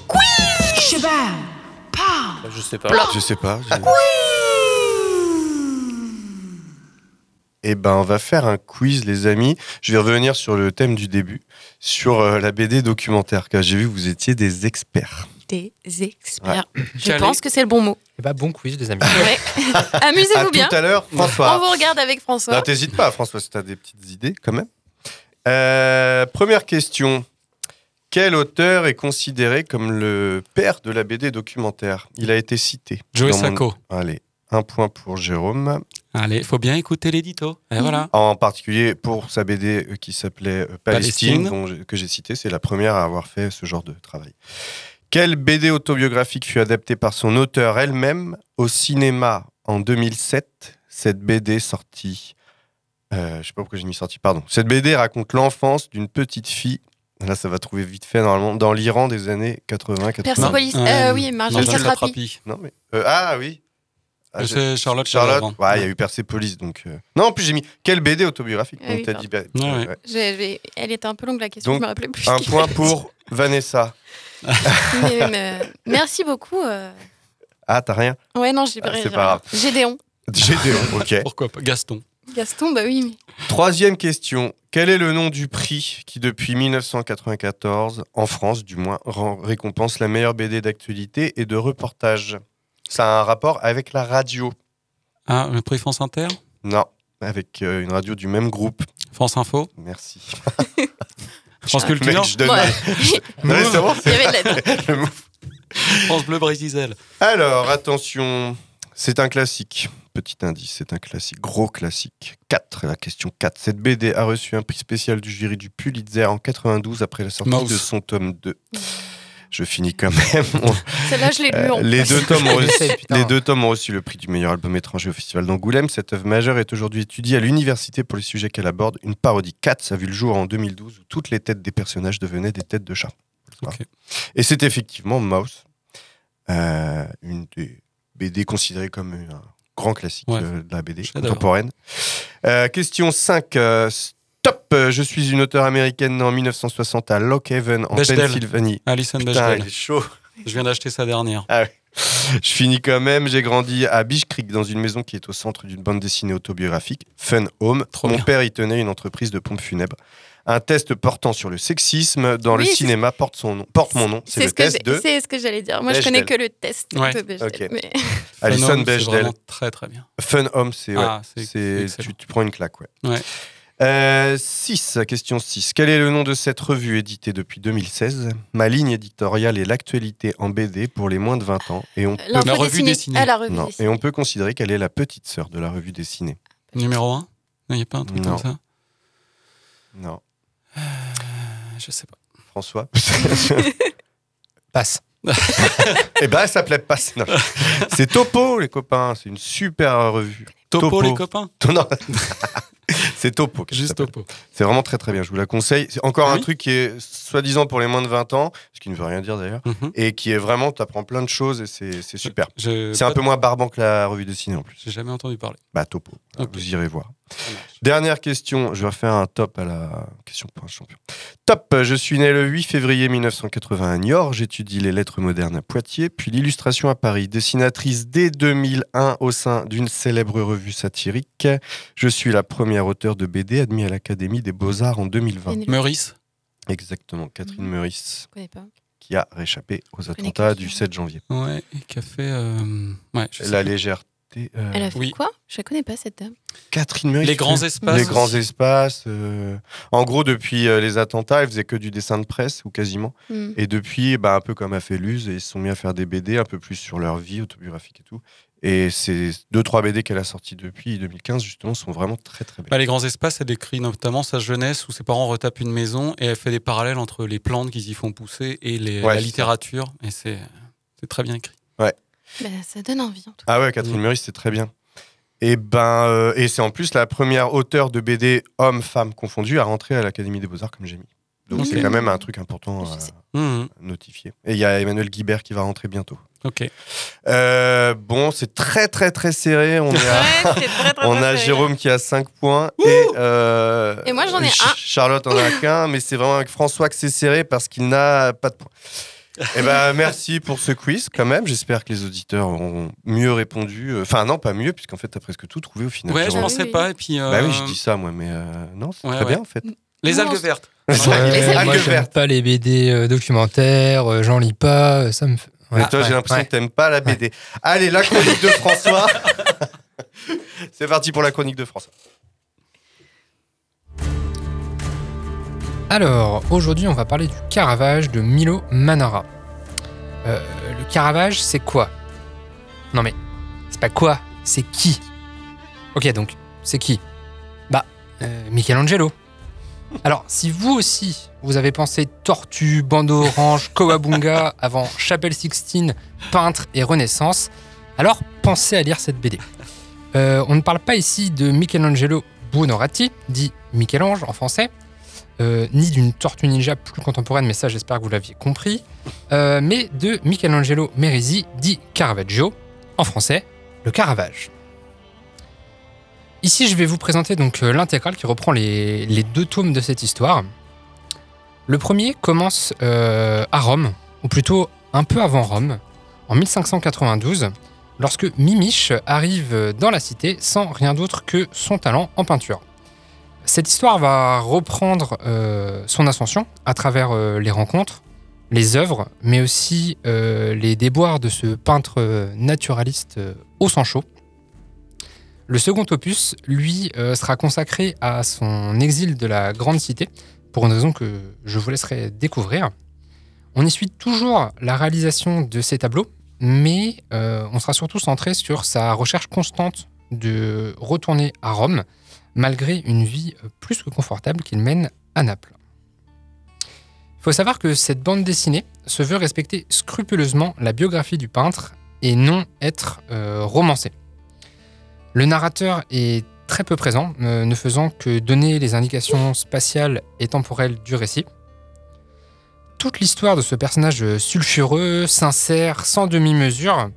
Speaker 11: quiz, shabam, pow.
Speaker 3: Je sais pas. Je sais pas. Eh ben, on va faire un quiz, les amis. Je vais revenir sur le thème du début, sur euh, la BD documentaire, car j'ai vu que vous étiez des experts.
Speaker 6: Des experts.
Speaker 3: Ouais.
Speaker 6: Je pense que c'est le bon mot.
Speaker 5: Eh bah, bon quiz, les amis.
Speaker 6: Ouais. [laughs] Amusez-vous
Speaker 3: À
Speaker 6: bien.
Speaker 3: tout à l'heure, François.
Speaker 6: On vous regarde avec François.
Speaker 3: Non, t'hésites pas, François, si t'as des petites idées, quand même. Euh, première question. Quel auteur est considéré comme le père de la BD documentaire? Il a été cité.
Speaker 4: Joey
Speaker 3: mon-
Speaker 4: Sacco.
Speaker 3: Allez, un point pour Jérôme.
Speaker 4: Allez, faut bien écouter l'édito. Et voilà.
Speaker 3: En particulier pour sa BD euh, qui s'appelait euh, Palestine,
Speaker 4: Palestine.
Speaker 3: dont j'ai- que j'ai cité. C'est la première à avoir fait ce genre de travail. Quelle BD autobiographique fut adaptée par son auteur elle-même au cinéma en 2007 Cette BD sortie. euh, je sais pas pourquoi j'ai mis sortie, pardon. Cette BD raconte l'enfance d'une petite fille. Là, ça va trouver vite fait normalement dans l'Iran des années 80-90.
Speaker 6: Persepolis. Euh, oui, Marjane Satrapi.
Speaker 4: Satrapi.
Speaker 3: Non, mais. euh, ah oui. Ah,
Speaker 4: c'est Charlotte
Speaker 3: Charlotte. Ouais, il y a eu Persepolis. Donc, euh, Non, en plus, j'ai mis quelle BD autobiographique
Speaker 6: Ah
Speaker 3: Donc,
Speaker 6: oui,
Speaker 3: t'as
Speaker 6: pardon.
Speaker 3: dit. bah,
Speaker 4: Ouais, ouais.
Speaker 6: Elle était un peu longue la question,
Speaker 3: Donc,
Speaker 6: je me rappelais plus.
Speaker 3: un point pour Vanessa. [laughs]
Speaker 6: Mais, euh, merci beaucoup. euh.
Speaker 3: Ah, t'as rien?
Speaker 6: Ouais, non, j'ai
Speaker 3: Ah, c'est
Speaker 6: j'ai-
Speaker 3: pas grave.
Speaker 6: Gédéon.
Speaker 3: Gédéon, [laughs] ok.
Speaker 4: Pourquoi pas Gaston.
Speaker 6: Gaston, bah oui. mais-
Speaker 3: Troisième question. Quel est le nom du prix qui, depuis 1994, en France du moins, rend- récompense la meilleure BD d'actualité et de reportage? Ça a un rapport avec la radio
Speaker 4: Ah, le prix France Inter?
Speaker 3: Non, avec euh, une radio du même groupe.
Speaker 4: France Info?
Speaker 3: Merci. [laughs]
Speaker 4: France
Speaker 3: Mec,
Speaker 4: Culture
Speaker 3: je donne-
Speaker 6: Ouais. [laughs]
Speaker 3: Non, mais c'est bon,
Speaker 6: Il y avait de la-
Speaker 3: le [laughs] move.
Speaker 4: France Bleu Brésil.
Speaker 3: Alors, attention, c'est un classique. Petit indice, c'est un classique, gros classique. 4, la question 4. Cette BD a reçu un prix spécial du jury du Pulitzer en 92 après la sortie
Speaker 4: Mouse.
Speaker 3: de son tome 2. Je finis quand même. [laughs]
Speaker 6: Celle-là, je l'ai lu
Speaker 3: Euh,
Speaker 6: en
Speaker 3: les, deux tomes [laughs] ont reçu, les deux tomes ont reçu le prix du meilleur album étranger au Festival d'Angoulême. Cette œuvre majeure est aujourd'hui étudiée à l'université pour les sujets qu'elle aborde. Une parodie 4 a vu le jour en 2012 où toutes les têtes des personnages devenaient des têtes de chat. Et c'est effectivement Mouse, euh, une des BD considérée comme un grand classique
Speaker 4: Ouais.
Speaker 3: euh, de la BD contemporaine. Euh, question 5. euh, Euh, Je suis une auteure américaine née en 1960 à Lock Haven, en
Speaker 4: Bechdel.
Speaker 3: Pennsylvanie.
Speaker 4: Alison
Speaker 3: Putain,
Speaker 4: Bechdel.
Speaker 3: il est chaud.
Speaker 4: Je viens d'acheter sa dernière.
Speaker 3: Ah. Je finis quand même. J'ai grandi à Beach Creek dans une maison qui est au centre d'une bande dessinée autobiographique, Fun Home.
Speaker 4: Trop
Speaker 3: Mon
Speaker 4: bien.
Speaker 3: père y tenait une entreprise de pompes funèbres. Un test portant sur le sexisme dans le
Speaker 6: Oui,
Speaker 3: cinéma porte, son nom, porte mon nom. C'est le
Speaker 6: ce que
Speaker 3: test de
Speaker 6: c'est ce que j'allais dire. Moi, je
Speaker 3: Bechdel.
Speaker 6: connais que le test
Speaker 4: Ouais.
Speaker 6: de Bechdel.
Speaker 3: Ok.
Speaker 6: mais-
Speaker 3: Alison
Speaker 4: Fun Home, c'est
Speaker 3: Bechdel.
Speaker 4: vraiment Très très bien.
Speaker 3: Fun Home, c'est. ouais,
Speaker 4: Ah,
Speaker 3: tu, tu prends une claque, ouais.
Speaker 4: Ouais.
Speaker 3: 6, question 6. Quel est le nom de cette revue éditée depuis 2016 Ma ligne éditoriale est l'actualité en BD pour les moins de 20 ans. Et on,
Speaker 6: L'info
Speaker 4: La revue
Speaker 6: dessinée.
Speaker 4: dessinée.
Speaker 6: Ah, la revue
Speaker 3: non,
Speaker 6: dessinée.
Speaker 3: et on peut considérer qu'elle est la petite sœur de la revue dessinée.
Speaker 4: Numéro 1 Il n'y a pas un truc
Speaker 3: Non.
Speaker 4: comme ça
Speaker 3: Non.
Speaker 4: Euh, Je sais pas.
Speaker 3: François? [laughs] [laughs]
Speaker 5: Passe. [laughs]
Speaker 3: Eh ben, ça plaît pas. Non. C'est Topo, les copains. C'est une super revue.
Speaker 4: Topo, les copains?
Speaker 3: Non. C'est Topo.
Speaker 4: Juste. Topo.
Speaker 3: C'est vraiment très très bien. Je vous la conseille. C'est encore
Speaker 4: Ah
Speaker 3: un truc qui est soi-disant pour les moins de 20 ans, ce qui ne veut rien dire d'ailleurs,
Speaker 4: Mhm.
Speaker 3: et qui est vraiment, tu apprends plein de choses et c'est c'est super.
Speaker 4: Je-
Speaker 3: C'est un peu moins barbant que la revue dessinée en plus.
Speaker 4: J'ai jamais entendu parler.
Speaker 3: Bah, Topo. Vous irez voir. Dernière question, je vais faire un top à la question pour un champion. Top, je suis né le 8 février 1980 à Niort, j'étudie les lettres modernes à Poitiers, puis l'illustration à Paris, dessinatrice dès 2001 au sein d'une célèbre revue satirique. Je suis la première auteure de BD admise à l'Académie des Beaux-Arts en 2020.
Speaker 6: Pénélope.
Speaker 4: Meurice
Speaker 3: Exactement, Catherine
Speaker 6: Mhm.
Speaker 3: Meurice,
Speaker 6: Je connais pas.
Speaker 3: qui a réchappé aux attentats du
Speaker 6: ça.
Speaker 3: 7 janvier.
Speaker 4: Ouais, et qui a fait. euh, Ouais, je sais
Speaker 3: La
Speaker 4: plus.
Speaker 3: Euh,
Speaker 6: Elle a fait
Speaker 4: oui.
Speaker 6: quoi? Je la connais pas, cette dame.
Speaker 3: Catherine Meurice.
Speaker 4: Les grands espaces
Speaker 3: Les grands espaces. euh, En gros, depuis euh, les attentats, elle faisait que du dessin de presse, ou quasiment.
Speaker 6: Hmm.
Speaker 3: Et depuis, bah, un peu comme a fait Luz, ils se sont mis à faire des BD un peu plus sur leur vie autobiographique et tout. Et ces deux, trois BD qu'elle a sortis depuis 2015, justement, sont vraiment très, très belles.
Speaker 4: Bah, les grands espaces, elle décrit notamment sa jeunesse où ses parents retapent une maison et elle fait des parallèles entre les plantes qu'ils y font pousser et les-
Speaker 3: Ouais,
Speaker 4: la littérature. Et c'est c'est très bien écrit.
Speaker 6: Bah, ça donne envie, en tout cas.
Speaker 3: Ah ouais, Catherine. Meurice, c'est très bien. Et ben, euh, et c'est en plus la première auteure de BD hommes-femmes confondus à rentrer à l'Académie des Beaux-Arts, comme j'ai mis. Donc c'est quand même un truc important à.
Speaker 4: Mhm.
Speaker 3: notifier. Et il y a Emmanuel Guibert qui va rentrer bientôt.
Speaker 4: Ok.
Speaker 3: Euh, bon, c'est très très très serré. On, est à-
Speaker 6: Ouais, c'est très, très,
Speaker 3: on
Speaker 6: très
Speaker 3: a
Speaker 6: serré.
Speaker 3: Jérôme qui a 5 points et, euh,
Speaker 6: Et moi, j'en ai
Speaker 3: Ch-
Speaker 6: un.
Speaker 3: Charlotte en a qu'un, mais c'est vraiment avec François que c'est serré parce qu'il n'a pas de points. Eh ben, merci pour ce quiz quand même. J'espère que les auditeurs auront mieux répondu. Euh, Enfin non, pas mieux puisqu'en fait t'as presque tout trouvé au final.
Speaker 4: Ouais, je
Speaker 3: Jérôme.
Speaker 4: pensais pas. Et puis. euh,
Speaker 3: Bah oui, je dis ça moi, mais euh, non, c'est
Speaker 4: Ouais,
Speaker 3: très
Speaker 4: ouais.
Speaker 3: bien en fait.
Speaker 4: Les
Speaker 6: Non,
Speaker 4: algues vertes. [laughs]
Speaker 6: Les algues
Speaker 5: moi, j'aime
Speaker 3: vertes.
Speaker 5: pas les BD euh, documentaires, euh, j'en lis pas, ça me fait.
Speaker 3: Mais
Speaker 5: Ouais,
Speaker 3: toi, j'ai
Speaker 5: ouais,
Speaker 3: l'impression
Speaker 5: ouais.
Speaker 3: que t'aimes pas la BD. Allez, la chronique de François. [laughs] c'est parti pour la chronique de François.
Speaker 5: Alors, aujourd'hui, on va parler du Caravage de Milo Manara. Euh, le Caravage, c'est quoi? Non mais, c'est pas quoi, c'est qui? Ok, donc, c'est qui? Bah, euh, Michelangelo. Alors, si vous aussi, vous avez pensé Tortue, Bandeau Orange, Kowabunga avant Chapelle Sixtine, Peintre et Renaissance, alors pensez à lire cette BD. Euh, on ne parle pas ici de Michelangelo Buonarroti, dit Michel-Ange en français, euh, ni d'une tortue ninja plus contemporaine, mais ça j'espère que vous l'aviez compris, euh, mais de Michelangelo Merisi, dit Caravaggio, en français, le Caravage. Ici, je vais vous présenter donc euh, l'intégrale qui reprend les, deux tomes de cette histoire. Le premier commence à Rome, ou plutôt un peu avant Rome, en 1592, lorsque Mimiche arrive dans la cité sans rien d'autre que son talent en peinture. Cette histoire va reprendre euh, son ascension à travers euh, les rencontres, les œuvres, mais aussi euh, les déboires de ce peintre naturaliste au sang. Le second opus, lui, sera consacré à son exil de la grande cité, pour une raison que je vous laisserai découvrir. On y suit toujours la réalisation de ces tableaux, mais on sera surtout centré sur sa recherche constante de retourner à Rome, malgré une vie euh, plus que confortable qu'il mène à Naples. Il faut savoir que cette bande dessinée se veut respecter scrupuleusement la biographie du peintre et non être euh, romancée. Le narrateur est très peu présent, ne faisant que donner les indications spatiales et temporelles du récit. Toute l'histoire de ce personnage sulfureux, sincère, sans demi-mesure,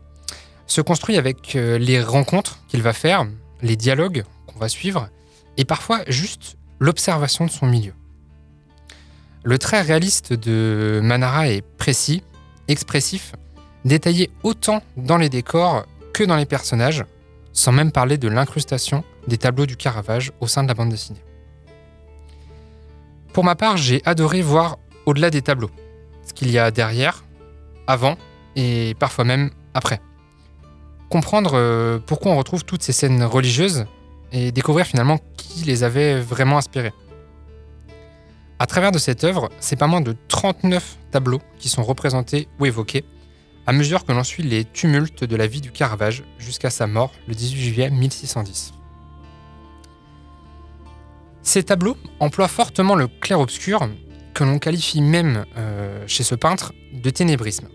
Speaker 5: se construit avec euh, les rencontres qu'il va faire, les dialogues qu'on va suivre, et parfois juste l'observation de son milieu. Le trait réaliste de Manara est précis, expressif, détaillé autant dans les décors que dans les personnages, sans même parler de l'incrustation des tableaux du Caravage au sein de la bande dessinée. Pour ma part, j'ai adoré voir au-delà des tableaux, ce qu'il y a derrière, avant et parfois même après. Comprendre euh, pourquoi on retrouve toutes ces scènes religieuses et découvrir finalement qui les avait vraiment inspirées. À travers de cette œuvre, c'est pas moins de 39 tableaux qui sont représentés ou évoqués, à mesure que l'on suit les tumultes de la vie du Caravage jusqu'à sa mort le 18 juillet 1610. Ces tableaux emploient fortement le clair-obscur, que l'on qualifie même euh, chez ce peintre de ténébrisme.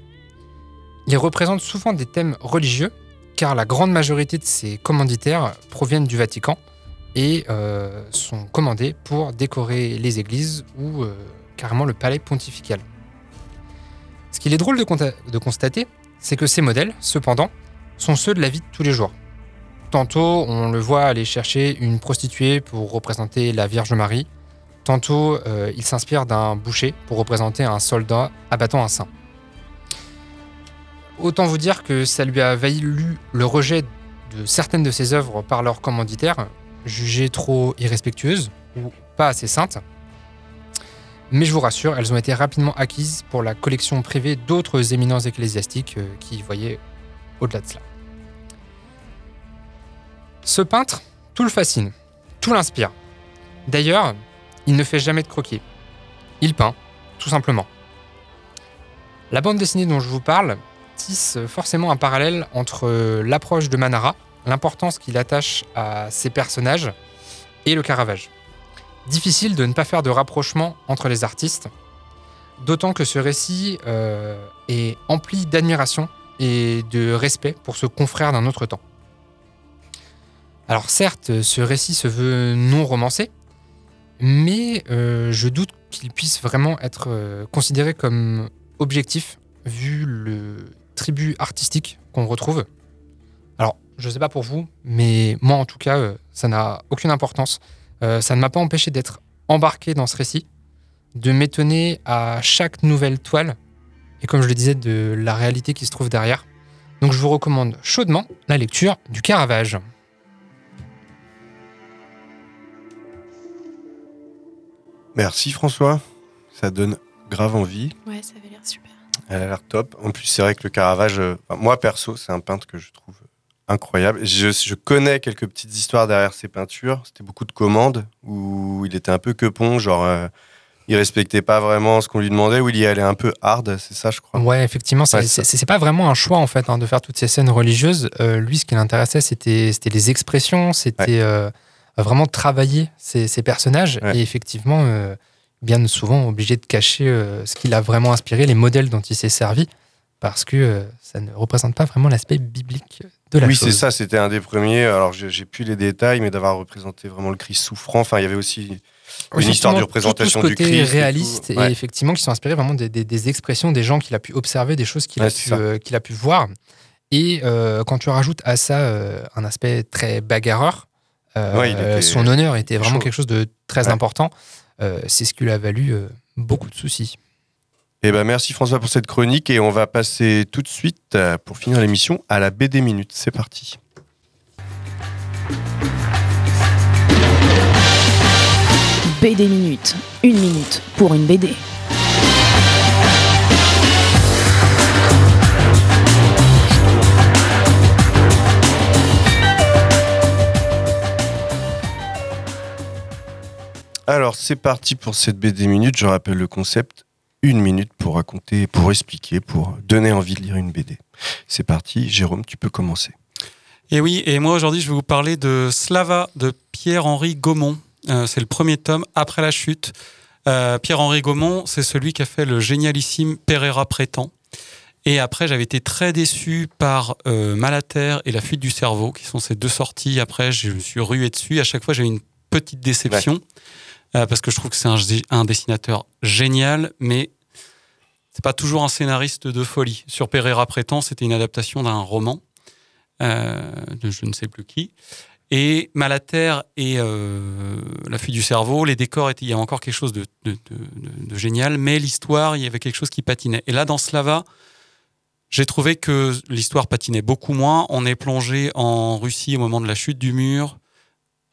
Speaker 5: Ils représentent souvent des thèmes religieux, car la grande majorité de ces commanditaires proviennent du Vatican et euh, sont commandés pour décorer les églises ou euh, carrément le palais pontifical. Ce qu'il est drôle de constater, c'est que ces modèles, cependant, sont ceux de la vie de tous les jours. Tantôt, on le voit aller chercher une prostituée pour représenter la Vierge Marie. Tantôt, euh, il s'inspire d'un boucher pour représenter un soldat abattant un saint. Autant vous dire que ça lui a valu le rejet de certaines de ses œuvres par leurs commanditaires, jugées trop irrespectueuses ou pas assez saintes. Mais je vous rassure, elles ont été rapidement acquises pour la collection privée d'autres éminences ecclésiastiques euh, qui voyaient au-delà de cela. Ce peintre, tout le fascine, tout l'inspire. D'ailleurs, il ne fait jamais de croquis. Il peint, tout simplement. La bande dessinée dont je vous parle tisse forcément un parallèle entre euh, l'approche de Manara, l'importance qu'il attache à ses personnages, et le Caravage. Difficile de ne pas faire de rapprochement entre les artistes, d'autant que ce récit euh, est empli d'admiration et de respect pour ce confrère d'un autre temps. Alors certes, ce récit se veut non romancé, mais euh, je doute qu'il puisse vraiment être euh, considéré comme objectif vu le tribut artistique qu'on retrouve. Alors, je sais pas pour vous, mais moi en tout cas, euh, ça n'a aucune importance. Euh, ça ne m'a pas empêché d'être embarqué dans ce récit, de m'étonner à chaque nouvelle toile, et comme je le disais, de la réalité qui se trouve derrière. Donc je vous recommande chaudement la lecture du Caravage.
Speaker 3: Merci François. Ça donne grave envie.
Speaker 6: Ouais, ça avait.
Speaker 3: Elle a l'air top. En plus, c'est vrai que le Caravage, euh, moi perso, c'est un peintre que je trouve incroyable. Je, je connais quelques petites histoires derrière ses peintures. C'était beaucoup de commandes où il était un peu quepon, genre euh, il respectait pas vraiment ce qu'on lui demandait, ou il y allait un peu hard, c'est ça, je crois.
Speaker 5: Ouais, effectivement, c'est
Speaker 3: Ouais,
Speaker 5: pas vraiment un choix en fait hein, de faire toutes ces scènes religieuses. Euh, lui, ce qui l'intéressait, c'était les expressions, c'était euh, vraiment travailler ces, ces personnages. Et effectivement, euh, bien souvent obligé de cacher euh, ce qui l'a vraiment inspiré, les modèles dont il s'est servi, parce que euh, ça ne représente pas vraiment l'aspect biblique de la
Speaker 3: oui,
Speaker 5: chose.
Speaker 3: c'est ça, c'était un des premiers. Alors, j'ai plus les détails, mais d'avoir représenté vraiment le Christ souffrant. Enfin, il y avait aussi une histoire de représentation
Speaker 5: tout, tout
Speaker 3: du
Speaker 5: ce côté
Speaker 3: Christ. et tout.
Speaker 5: réaliste et,
Speaker 3: Ouais.
Speaker 5: effectivement qui sont inspirés vraiment des, des- des expressions des gens qu'il a pu observer, des choses qu'il a,
Speaker 3: Ouais,
Speaker 5: euh, qu'il a pu voir. Et euh, quand tu rajoutes à ça euh, un aspect très bagarreur,
Speaker 3: Ouais, il était
Speaker 5: son honneur était vraiment
Speaker 3: chaud.
Speaker 5: quelque chose de très important. Euh, c'est ce qui lui a valu euh, beaucoup de soucis.
Speaker 3: Eh ben, merci François pour cette chronique et on va passer tout de suite, euh, pour finir l'émission, à la BD Minute. C'est parti.
Speaker 12: BD Minute. Une minute pour une BD.
Speaker 3: Alors, c'est parti pour cette BD Minute. Je rappelle le concept. Une minute pour raconter, pour expliquer, pour donner envie de lire une BD. C'est parti. Jérôme, tu peux commencer.
Speaker 4: Et oui, et moi aujourd'hui je vais vous parler de Slava de Pierre-Henri Gaumont. Euh, c'est le premier tome après la chute. Euh, Pierre-Henri Gaumont, c'est celui qui a fait le génialissime Pereira Prétend. Et après, j'avais été très déçu par euh, Malater et La fuite du cerveau, qui sont ces deux sorties. Après, je me suis rué dessus. À chaque fois, j'ai eu une petite déception. Euh, parce que je trouve que c'est un, dessinateur génial, mais c'est pas toujours un scénariste de folie. Sur Pereira Prétend, c'était une adaptation d'un roman euh, de je ne sais plus qui. Et Malater et euh, La fuite du cerveau, les décors, étaient, il y avait encore quelque chose de génial, mais l'histoire, il y avait quelque chose qui patinait. Et là, dans Slava, j'ai trouvé que l'histoire patinait beaucoup moins. On est plongé en Russie au moment de la chute du mur,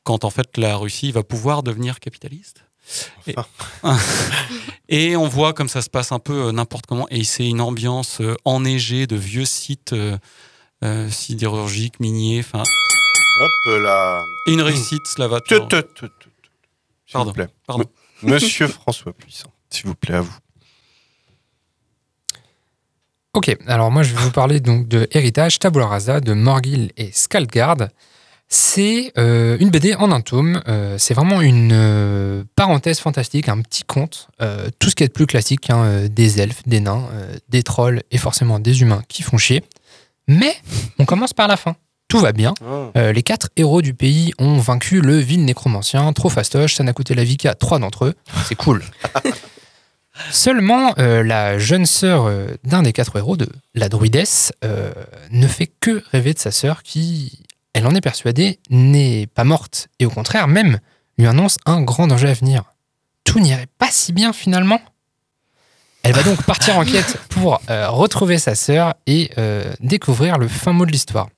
Speaker 4: quand en fait la Russie va pouvoir devenir capitaliste. Et, [laughs] et on voit comme ça se passe un peu euh, n'importe comment. Et c'est une ambiance euh, enneigée de vieux sites euh, sidérurgiques, miniers. Enfin,
Speaker 3: Hop là.
Speaker 4: une réussite,
Speaker 3: tut. S'il
Speaker 4: Pardon,
Speaker 3: vous plaît.
Speaker 4: pardon.
Speaker 3: Monsieur François Puissant, s'il vous plaît, à vous.
Speaker 5: Ok, alors moi je vais vous parler donc de Héritage Tabula Rasa de Morgil et Skaldgard. C'est euh, une BD en un tome. euh, c'est vraiment une euh, parenthèse fantastique, un petit conte. tout ce qui est de plus classique, hein, des elfes, des nains, des trolls et forcément des humains qui font chier. Mais on commence par la fin. Tout va bien. Euh, les quatre héros du pays ont vaincu le vil nécromancien, trop fastoche, ça n'a coûté la vie qu'à trois d'entre eux. C'est cool. [laughs] Seulement, euh, la jeune sœur euh, d'un des quatre héros, de la druidesse, euh, ne fait que rêver de sa sœur qui, elle en est persuadée, n'est pas morte et au contraire même lui annonce un grand danger à venir. Tout n'irait pas si bien finalement. Elle va donc [laughs] partir en quête pour euh, retrouver sa sœur et euh, découvrir le fin mot de l'histoire.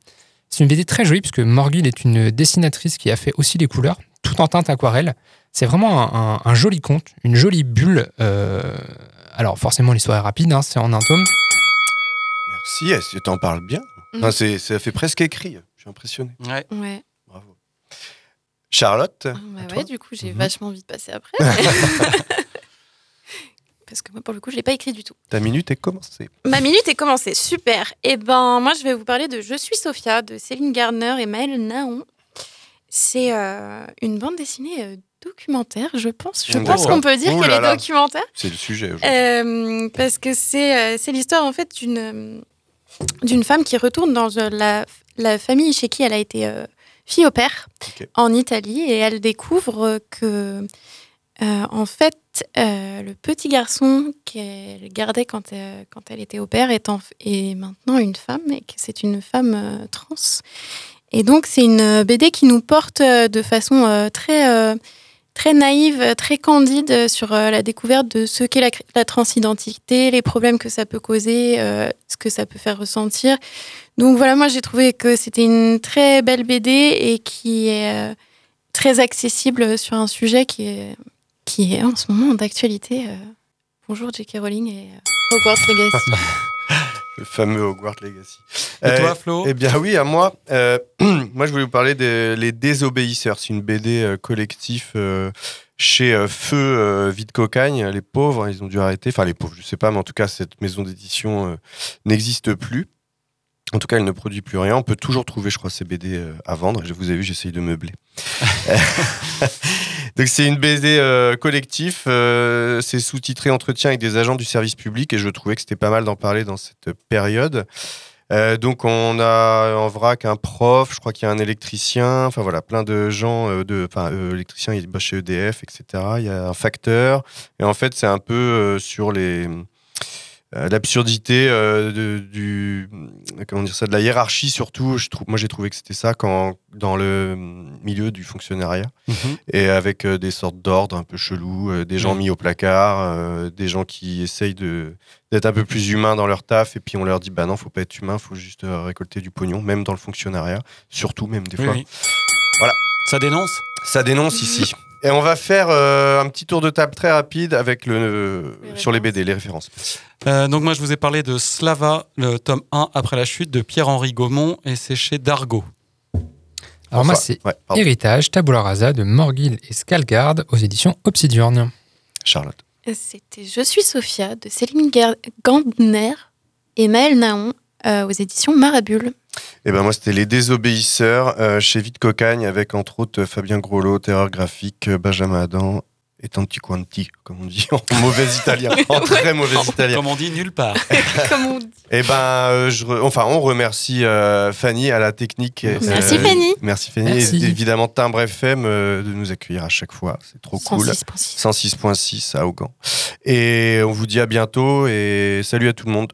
Speaker 5: C'est une BD très jolie puisque Morgil est une dessinatrice qui a fait aussi les couleurs, tout en teinte aquarelle. C'est vraiment un, un- un joli conte, une jolie bulle. euh, alors forcément l'histoire est rapide, hein, c'est en un tome.
Speaker 3: Merci, est-ce que t'en parles bien Enfin, c'est- Ça fait presque écrit. Suis impressionné.
Speaker 4: Ouais.
Speaker 6: Ouais.
Speaker 3: Charlotte
Speaker 6: Bah ouais, du coup, j'ai
Speaker 3: Mhm.
Speaker 6: vachement envie de passer après. [laughs] Parce que moi, pour le coup, je l'ai pas écrit du tout.
Speaker 3: Ta minute est commencée.
Speaker 6: Ma minute est commencée, super. Et ben, moi, je vais vous parler de Je suis Sophia de Céline Gardner et Maëlle Naon. C'est euh, une bande dessinée euh, documentaire, je pense. Je pense qu'on peut dire qu'elle est documentaire.
Speaker 3: C'est le sujet.
Speaker 6: Euh, parce que c'est euh, c'est l'histoire en fait d'une d'une femme qui retourne dans la, la famille chez qui elle a été euh, fille au père en Italie et elle découvre que euh, en fait euh, le petit garçon qu'elle gardait quand elle, quand elle était au père est, en- est maintenant une femme et que c'est une femme trans. Et donc c'est une BD qui nous porte de façon très très naïve, très candide sur la découverte de ce qu'est la, transidentité, les problèmes que ça peut causer, euh, ce que ça peut faire ressentir. Donc voilà, moi j'ai trouvé que c'était une très belle BD et qui est euh, très accessible sur un sujet qui est, qui est en ce moment d'actualité. euh. Bonjour J.K. Rowling et euh, Hogwarts Legacy. [laughs]
Speaker 3: Le fameux Hogwarts Legacy.
Speaker 4: Et toi, Flo?
Speaker 3: Eh bien oui, à moi. Euh, [clears throat] moi, je voulais vous parler des Les Désobéisseurs. C'est une BD euh, collectif euh, chez euh, Feu euh, Vide Cocagne. Les pauvres, ils ont dû arrêter. Enfin, les pauvres, je sais pas, mais en tout cas, cette maison d'édition euh, n'existe plus. En tout cas, elle ne produit plus rien. On peut toujours trouver, je crois, ces BD euh, à vendre. Je vous ai vu, j'essaye de meubler. [laughs] [laughs] Donc c'est une BD euh, collectif, euh, c'est sous-titré Entretien avec des agents du service public et je trouvais que c'était pas mal d'en parler dans cette période. Euh, donc on a en vrac un prof, je crois qu'il y a un électricien, enfin voilà, plein de gens, de, enfin électricien il bosse chez EDF, etc. Il y a un facteur et en fait c'est un peu sur les l'absurdité euh, de, du comment dire ça de la hiérarchie surtout je trouve moi j'ai trouvé que c'était ça quand dans le milieu du fonctionnariat.
Speaker 4: Mhm.
Speaker 3: et avec euh, des sortes d'ordres un peu chelous euh, des gens
Speaker 4: Mhm.
Speaker 3: mis au placard euh, des gens qui essayent de d'être un peu plus humains dans leur taf. Et puis on leur dit bah non faut pas être humain faut juste euh, récolter du pognon même dans le fonctionnariat. Surtout même des
Speaker 4: Oui,
Speaker 3: fois.
Speaker 4: oui.
Speaker 3: voilà.
Speaker 4: Ça dénonce?
Speaker 3: Ça dénonce ici et on va faire euh, un petit tour de table très rapide avec le sur les BD les références
Speaker 4: Euh, donc moi je vous ai parlé de Slava, le tome 1 après la chute de Pierre-Henri Gaumont et c'est chez Dargaud.
Speaker 5: Alors moi, c'est
Speaker 3: ouais.
Speaker 5: Héritage, Tabula Rasa de Morgil et Skalgard aux éditions Obsidiorne.
Speaker 3: Charlotte
Speaker 6: C'était Je suis Sophia de Céline Gandner et Maël Naon euh, aux éditions Marabule.
Speaker 3: Et ben moi c'était les désobéisseurs euh, chez Vite Cocagne avec entre autres Fabien Groslo, Terreur graphique, Benjamin Adam et Tanti Quanti, comme on dit en [laughs] mauvais italien, en très mauvais italien.
Speaker 4: Comme on dit nulle part. [laughs]
Speaker 6: Comme on dit.
Speaker 3: Et ben euh, je re- enfin on remercie euh, Fanny à la technique. et,
Speaker 6: Merci,
Speaker 3: euh,
Speaker 6: Fanny.
Speaker 3: Merci Fanny
Speaker 5: Merci.
Speaker 3: et évidemment Timbre FM euh, de nous accueillir à chaque fois, c'est trop cool.
Speaker 6: 106.6.
Speaker 3: 106.6 à Augan. Et on vous dit à bientôt et salut à tout le monde.